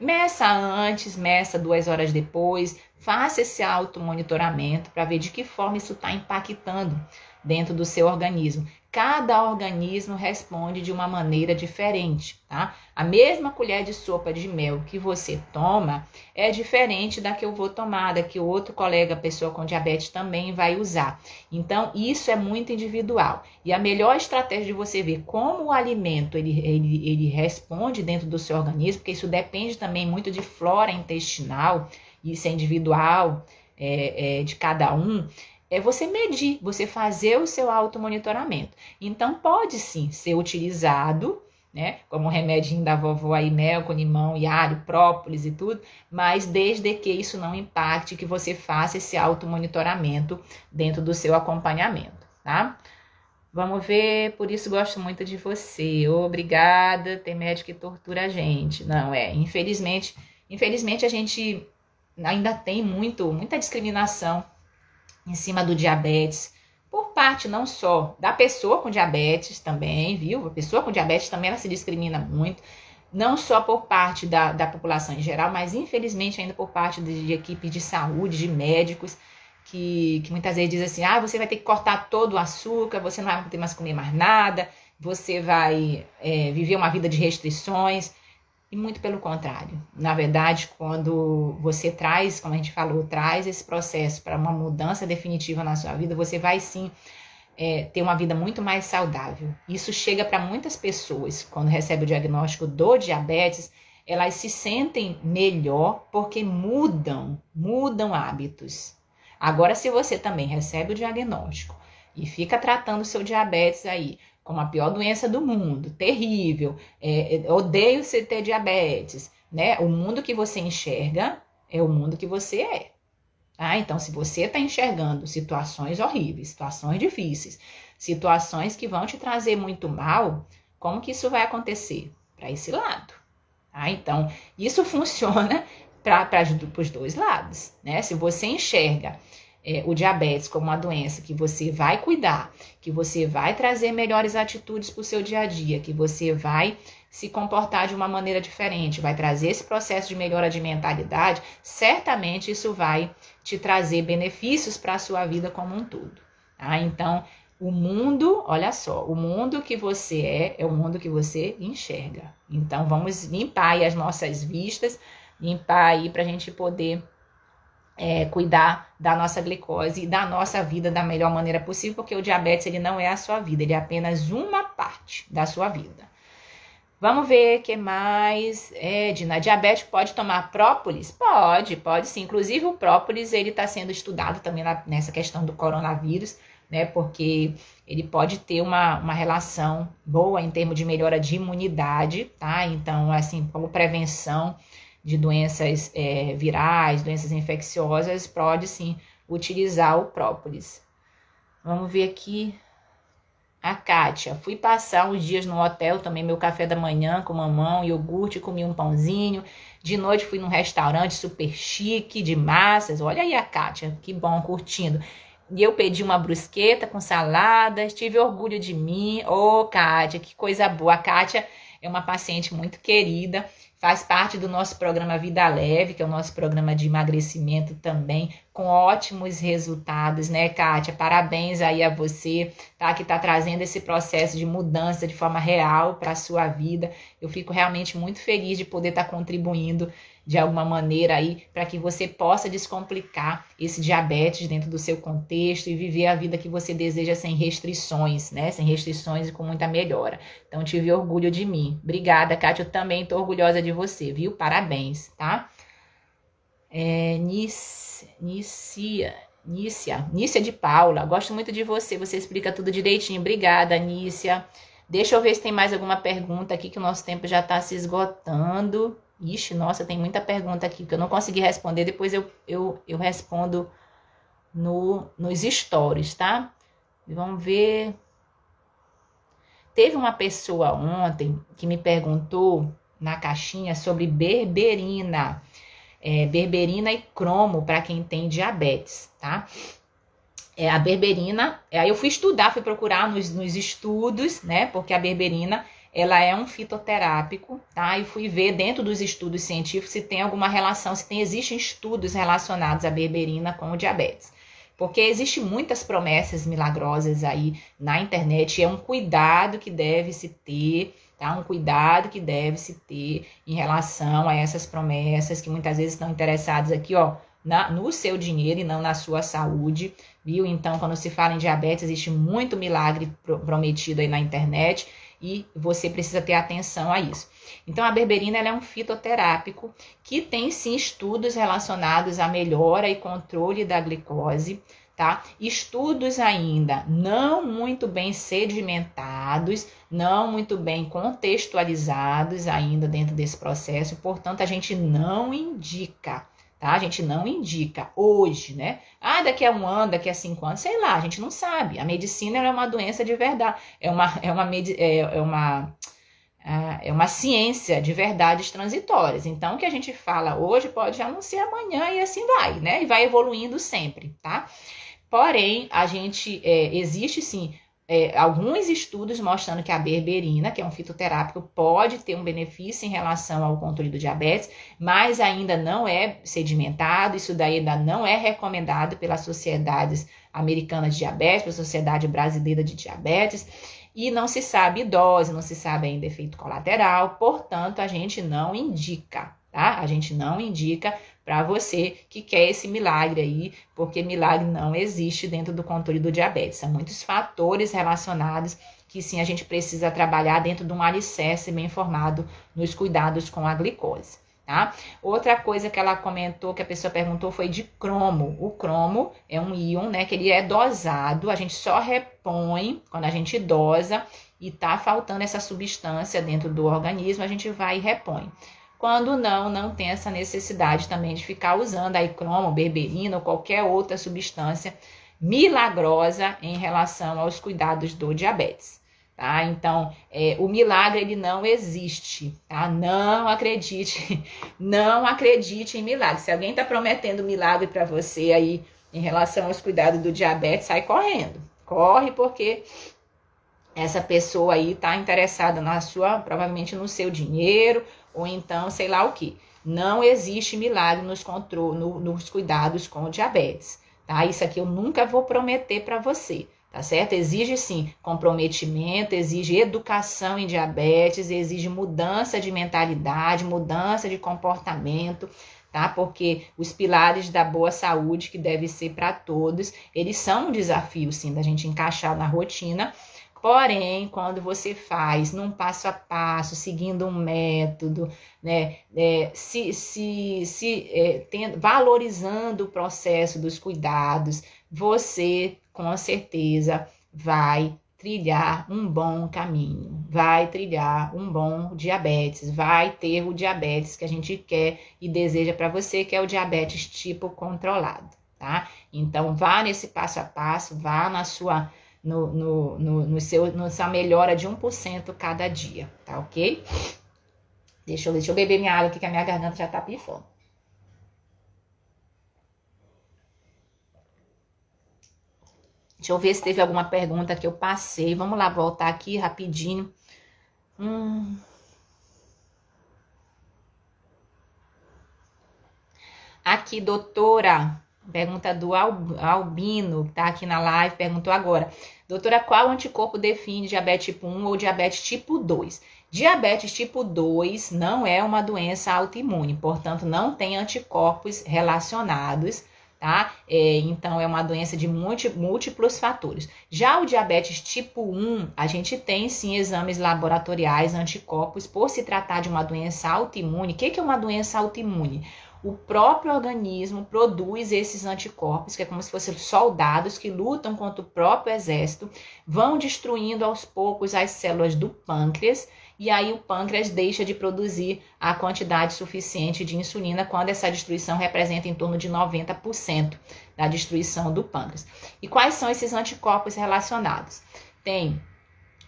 Meça antes, meça duas horas depois, faça esse automonitoramento para ver de que forma isso está impactando dentro do seu organismo cada organismo responde de uma maneira diferente, tá? A mesma colher de sopa de mel que você toma é diferente da que eu vou tomar, da que outro colega, pessoa com diabetes, também vai usar. Então, isso é muito individual. E a melhor estratégia de você ver como o alimento ele, ele, ele responde dentro do seu organismo, porque isso depende também muito de flora intestinal, isso é individual é, é, de cada um é você medir, você fazer o seu automonitoramento. Então, pode sim ser utilizado, né, como remedinho da vovó aí, mel com limão e alho, própolis e tudo, mas desde que isso não impacte, que você faça esse automonitoramento dentro do seu acompanhamento, tá? Vamos ver, por isso gosto muito de você. Obrigada, tem médico que tortura a gente. Não, é, infelizmente, infelizmente a gente ainda tem muito, muita discriminação em cima do diabetes, por parte não só da pessoa com diabetes também, viu? A pessoa com diabetes também ela se discrimina muito, não só por parte da, da população em geral, mas infelizmente ainda por parte de, de equipe de saúde, de médicos, que, que muitas vezes dizem assim: ah, você vai ter que cortar todo o açúcar, você não vai ter mais comer mais nada, você vai é, viver uma vida de restrições. E muito pelo contrário. Na verdade, quando você traz, como a gente falou, traz esse processo para uma mudança definitiva na sua vida, você vai sim é, ter uma vida muito mais saudável. Isso chega para muitas pessoas quando recebe o diagnóstico do diabetes, elas se sentem melhor porque mudam, mudam hábitos. Agora, se você também recebe o diagnóstico e fica tratando o seu diabetes aí como a pior doença do mundo, terrível, é, é, odeio você ter diabetes, né? O mundo que você enxerga é o mundo que você é. Tá? Então, se você está enxergando situações horríveis, situações difíceis, situações que vão te trazer muito mal, como que isso vai acontecer? Para esse lado. Tá? Então, isso funciona para os dois lados. Né? Se você enxerga é, o diabetes como uma doença que você vai cuidar, que você vai trazer melhores atitudes para o seu dia a dia, que você vai se comportar de uma maneira diferente, vai trazer esse processo de melhora de mentalidade, certamente isso vai te trazer benefícios para a sua vida como um todo. Tá? Então, o mundo, olha só, o mundo que você é é o mundo que você enxerga. Então, vamos limpar aí as nossas vistas, limpar aí para a gente poder é, cuidar da nossa glicose e da nossa vida da melhor maneira possível, porque o diabetes ele não é a sua vida, ele é apenas uma parte da sua vida. Vamos ver o que mais. Edna, diabetes pode tomar própolis? Pode, pode sim. Inclusive o própolis ele está sendo estudado também na, nessa questão do coronavírus, né? Porque ele pode ter uma, uma relação boa em termos de melhora de imunidade, tá? Então, assim, como prevenção de doenças é, virais, doenças infecciosas, pode sim utilizar o própolis. Vamos ver aqui. A Kátia, fui passar uns dias no hotel, tomei meu café da manhã com mamão, iogurte, comi um pãozinho. De noite fui num restaurante super chique, de massas. Olha aí a Kátia, que bom, curtindo. E eu pedi uma brusqueta com saladas, tive orgulho de mim. Ô, oh, Kátia, que coisa boa. A Kátia é uma paciente muito querida faz parte do nosso programa Vida Leve, que é o nosso programa de emagrecimento também, com ótimos resultados, né, Kátia? Parabéns aí a você, tá? Que tá trazendo esse processo de mudança de forma real para a sua vida. Eu fico realmente muito feliz de poder estar tá contribuindo de alguma maneira aí para que você possa descomplicar esse diabetes dentro do seu contexto e viver a vida que você deseja sem restrições, né? Sem restrições e com muita melhora. Então tive orgulho de mim. Obrigada, Kátia, eu também estou orgulhosa de você, viu? Parabéns, tá? É, Nícia, Nícia, Nícia de Paula, gosto muito de você, você explica tudo direitinho. Obrigada, Nícia. Deixa eu ver se tem mais alguma pergunta aqui que o nosso tempo já está se esgotando. Ixi, nossa, tem muita pergunta aqui que eu não consegui responder. Depois eu, eu, eu respondo no, nos stories, tá? Vamos ver. Teve uma pessoa ontem que me perguntou na caixinha sobre berberina. É, berberina e cromo para quem tem diabetes, tá? É, a berberina, aí eu fui estudar, fui procurar nos, nos estudos, né? Porque a berberina ela é um fitoterápico, tá? E fui ver dentro dos estudos científicos se tem alguma relação, se tem, existem estudos relacionados à berberina com o diabetes. Porque existem muitas promessas milagrosas aí na internet e é um cuidado que deve se ter, tá? Um cuidado que deve se ter em relação a essas promessas que muitas vezes estão interessadas aqui, ó, na, no seu dinheiro e não na sua saúde, viu? Então, quando se fala em diabetes, existe muito milagre prometido aí na internet e você precisa ter atenção a isso. Então, a berberina é um fitoterápico que tem sim estudos relacionados à melhora e controle da glicose, tá? Estudos ainda não muito bem sedimentados, não muito bem contextualizados ainda dentro desse processo, portanto, a gente não indica tá? A gente não indica hoje, né? Ah, daqui a um ano, daqui a cinco anos, sei lá, a gente não sabe. A medicina é uma doença de verdade, é uma, é uma, é, é uma, é, é uma ciência de verdades transitórias. Então, o que a gente fala hoje pode já não ser amanhã e assim vai, né? E vai evoluindo sempre, tá? Porém, a gente, é, existe sim é, alguns estudos mostrando que a berberina, que é um fitoterápico, pode ter um benefício em relação ao controle do diabetes, mas ainda não é sedimentado, isso daí ainda não é recomendado pelas sociedades americanas de diabetes, pela Sociedade Brasileira de Diabetes, e não se sabe dose, não se sabe ainda efeito colateral, portanto, a gente não indica, tá? A gente não indica para você que quer esse milagre aí, porque milagre não existe dentro do controle do diabetes. São muitos fatores relacionados que sim a gente precisa trabalhar dentro de um alicerce bem formado nos cuidados com a glicose. Tá? Outra coisa que ela comentou, que a pessoa perguntou, foi de cromo. O cromo é um íon, né? Que ele é dosado, a gente só repõe quando a gente dosa e tá faltando essa substância dentro do organismo, a gente vai e repõe. Quando não, não tem essa necessidade também de ficar usando aí cromo, berberina ou qualquer outra substância milagrosa em relação aos cuidados do diabetes. Tá? Então, é, o milagre ele não existe, tá? Não acredite, não acredite em milagre. Se alguém está prometendo milagre para você aí em relação aos cuidados do diabetes, sai correndo. Corre porque essa pessoa aí está interessada na sua, provavelmente no seu dinheiro, ou então sei lá o que. Não existe milagre nos, controle, no, nos cuidados com diabetes, tá? Isso aqui eu nunca vou prometer para você, tá certo? Exige sim comprometimento, exige educação em diabetes, exige mudança de mentalidade, mudança de comportamento, tá? Porque os pilares da boa saúde, que deve ser para todos, eles são um desafio, sim, da gente encaixar na rotina. Porém, quando você faz num passo a passo, seguindo um método, né, é, se, se, se é, tendo, valorizando o processo dos cuidados, você com certeza vai trilhar um bom caminho, vai trilhar um bom diabetes, vai ter o diabetes que a gente quer e deseja para você, que é o diabetes tipo controlado, tá? Então vá nesse passo a passo, vá na sua no, no, no, no seu, na sua melhora de 1% cada dia, tá ok? Deixa eu, deixa eu beber minha água aqui que a minha garganta já tá pifando. Deixa eu ver se teve alguma pergunta que eu passei. Vamos lá, voltar aqui rapidinho. Hum. Aqui, doutora. Pergunta do Albino, que tá aqui na live, perguntou agora. Doutora, qual anticorpo define diabetes tipo 1 ou diabetes tipo 2? Diabetes tipo 2 não é uma doença autoimune, portanto, não tem anticorpos relacionados tá? É, então, é uma doença de múltiplos fatores. Já o diabetes tipo 1, a gente tem sim exames laboratoriais, anticorpos, por se tratar de uma doença autoimune. O que é uma doença autoimune? O próprio organismo produz esses anticorpos, que é como se fossem soldados que lutam contra o próprio exército, vão destruindo aos poucos as células do pâncreas e aí o pâncreas deixa de produzir a quantidade suficiente de insulina quando essa destruição representa em torno de 90% da destruição do pâncreas. E quais são esses anticorpos relacionados? Tem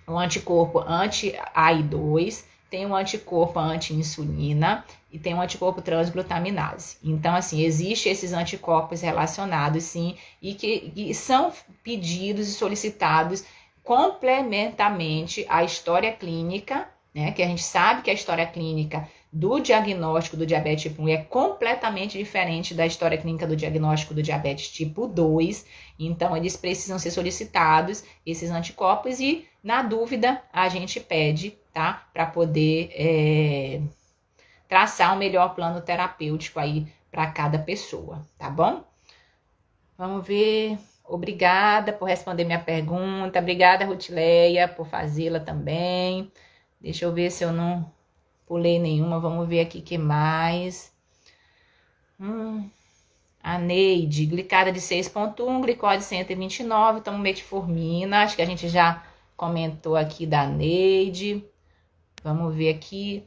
o anticorpo anti-AI2, tem o anticorpo anti-insulina e tem o anticorpo transglutaminase. Então, assim, existem esses anticorpos relacionados, sim, e que, que são pedidos e solicitados complementamente à história clínica né? Que a gente sabe que a história clínica do diagnóstico do diabetes tipo 1 é completamente diferente da história clínica do diagnóstico do diabetes tipo 2. Então, eles precisam ser solicitados, esses anticorpos, e na dúvida, a gente pede, tá? Para poder é, traçar um melhor plano terapêutico aí para cada pessoa, tá bom? Vamos ver. Obrigada por responder minha pergunta. Obrigada, Rutileia, por fazê-la também. Deixa eu ver se eu não pulei nenhuma. Vamos ver aqui que mais. Hum, a Neide, glicada de 6.1, glicose 129, tomo metformina. Acho que a gente já comentou aqui da Neide. Vamos ver aqui.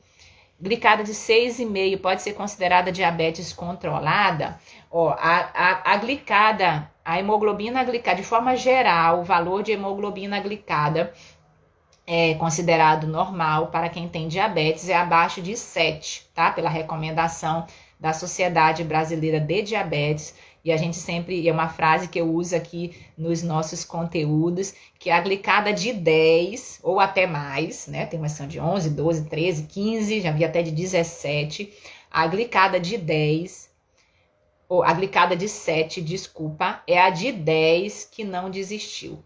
Glicada de 6,5 pode ser considerada diabetes controlada? Ó, a, a, a glicada, a hemoglobina glicada, de forma geral, o valor de hemoglobina glicada é considerado normal para quem tem diabetes é abaixo de 7, tá? Pela recomendação da Sociedade Brasileira de Diabetes. E a gente sempre, é uma frase que eu uso aqui nos nossos conteúdos, que é a glicada de 10 ou até mais, né? Tem uma são de 11, 12, 13, 15, já vi até de 17. A glicada de 10, ou a glicada de 7, desculpa, é a de 10 que não desistiu.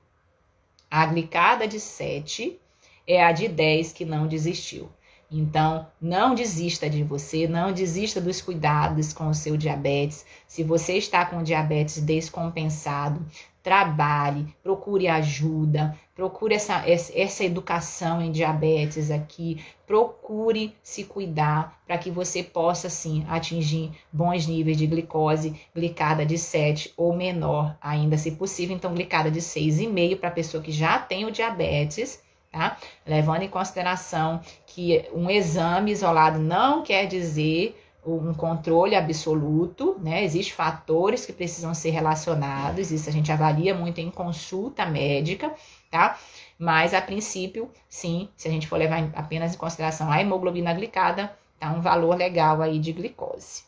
A glicada de 7 é a de 10 que não desistiu. Então, não desista de você, não desista dos cuidados com o seu diabetes. Se você está com diabetes descompensado, trabalhe, procure ajuda, procure essa, essa educação em diabetes aqui, procure se cuidar para que você possa sim atingir bons níveis de glicose, glicada de 7 ou menor, ainda se possível, então glicada de 6,5 para a pessoa que já tem o diabetes tá? Levando em consideração que um exame isolado não quer dizer um controle absoluto, né? Existem fatores que precisam ser relacionados, isso a gente avalia muito em consulta médica, tá? Mas a princípio, sim, se a gente for levar apenas em consideração a hemoglobina glicada, tá um valor legal aí de glicose.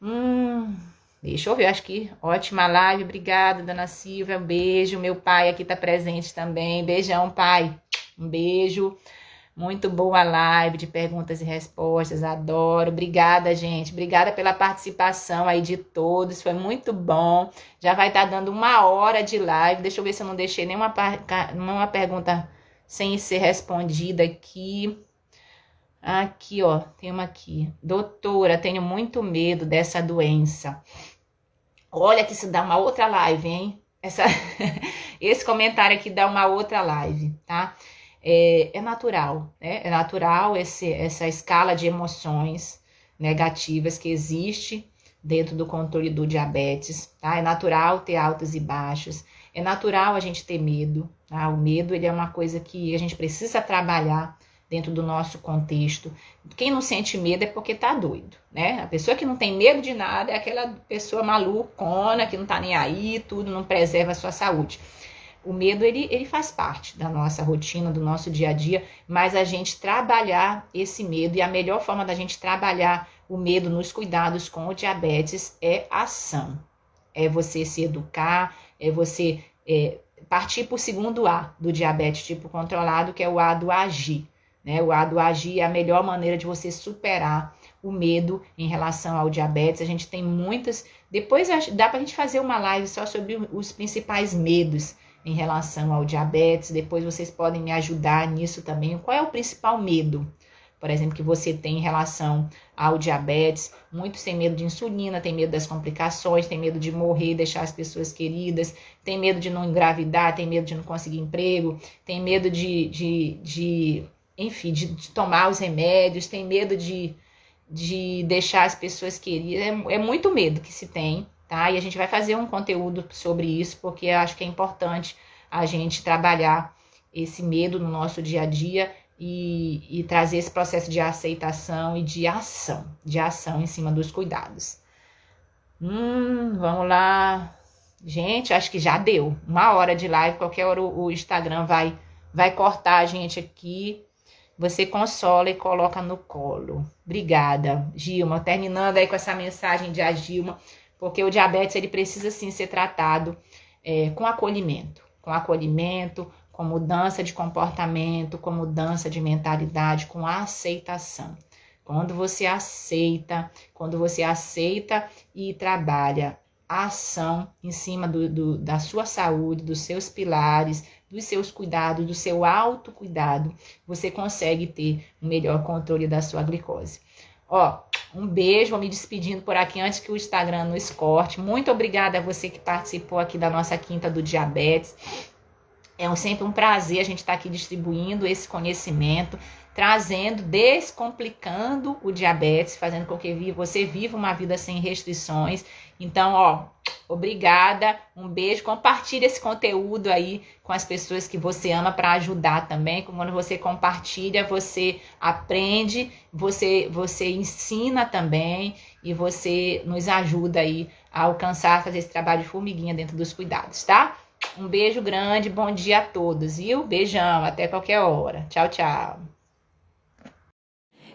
Hum, Deixa eu ver, acho que ótima live. Obrigada, dona Silvia. Um beijo. Meu pai aqui tá presente também. Beijão, pai. Um beijo. Muito boa live de perguntas e respostas. Adoro. Obrigada, gente. Obrigada pela participação aí de todos. Foi muito bom. Já vai estar tá dando uma hora de live. Deixa eu ver se eu não deixei nenhuma, nenhuma pergunta sem ser respondida aqui. Aqui, ó, tem uma aqui. Doutora, tenho muito medo dessa doença. Olha que isso dá uma outra live, hein? Essa, esse comentário aqui dá uma outra live, tá? É, é natural, né? É natural esse, essa escala de emoções negativas que existe dentro do controle do diabetes, tá? É natural ter altos e baixos. É natural a gente ter medo, tá? O medo, ele é uma coisa que a gente precisa trabalhar dentro do nosso contexto. Quem não sente medo é porque tá doido, né? A pessoa que não tem medo de nada é aquela pessoa malucona, que não tá nem aí, tudo, não preserva a sua saúde. O medo, ele, ele faz parte da nossa rotina, do nosso dia a dia, mas a gente trabalhar esse medo, e a melhor forma da gente trabalhar o medo nos cuidados com o diabetes é ação. É você se educar, é você é, partir para o segundo A do diabetes tipo controlado, que é o A do agir. Né? O agir é a melhor maneira de você superar o medo em relação ao diabetes. A gente tem muitas. Depois dá para a gente fazer uma live só sobre os principais medos em relação ao diabetes. Depois vocês podem me ajudar nisso também. Qual é o principal medo? Por exemplo, que você tem em relação ao diabetes, muitos têm medo de insulina, tem medo das complicações, tem medo de morrer, deixar as pessoas queridas, tem medo de não engravidar, tem medo de não conseguir emprego, tem medo de, de, de enfim, de, de, tomar os remédios, tem medo de, de deixar as pessoas queridas. É, é, muito medo que se tem, tá? E a gente vai fazer um conteúdo sobre isso, porque eu acho que é importante a gente trabalhar esse medo no nosso dia a dia e, e trazer esse processo de aceitação e de ação, de ação em cima dos cuidados. Hum, vamos lá. Gente, acho que já deu. Uma hora de live, qualquer hora o, o Instagram vai vai cortar a gente aqui você consola e coloca no colo. Obrigada, Gilma. Terminando aí com essa mensagem de a Gilma, porque o diabetes ele precisa sim ser tratado é, com acolhimento, com acolhimento, com mudança de comportamento, com mudança de mentalidade, com aceitação. Quando você aceita, quando você aceita e trabalha a ação em cima do, do, da sua saúde, dos seus pilares, dos seus cuidados, do seu autocuidado, você consegue ter um melhor controle da sua glicose. Ó, um beijo, vou me despedindo por aqui antes que o Instagram nos corte. Muito obrigada a você que participou aqui da nossa quinta do diabetes. É um, sempre um prazer a gente estar tá aqui distribuindo esse conhecimento, trazendo, descomplicando o diabetes, fazendo com que você viva uma vida sem restrições. Então, ó, obrigada, um beijo, compartilhe esse conteúdo aí com as pessoas que você ama para ajudar também. Quando você compartilha, você aprende, você você ensina também e você nos ajuda aí a alcançar fazer esse trabalho de formiguinha dentro dos cuidados, tá? Um beijo grande, bom dia a todos, viu? Beijão, até qualquer hora. Tchau, tchau.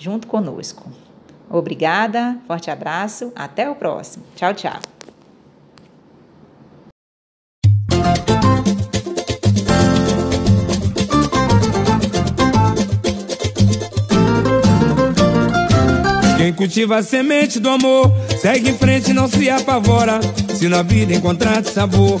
junto conosco. Obrigada, forte abraço, até o próximo. Tchau, tchau. Quem cultiva a semente do amor, segue em frente, não se apavora. Se na vida encontrar sabor,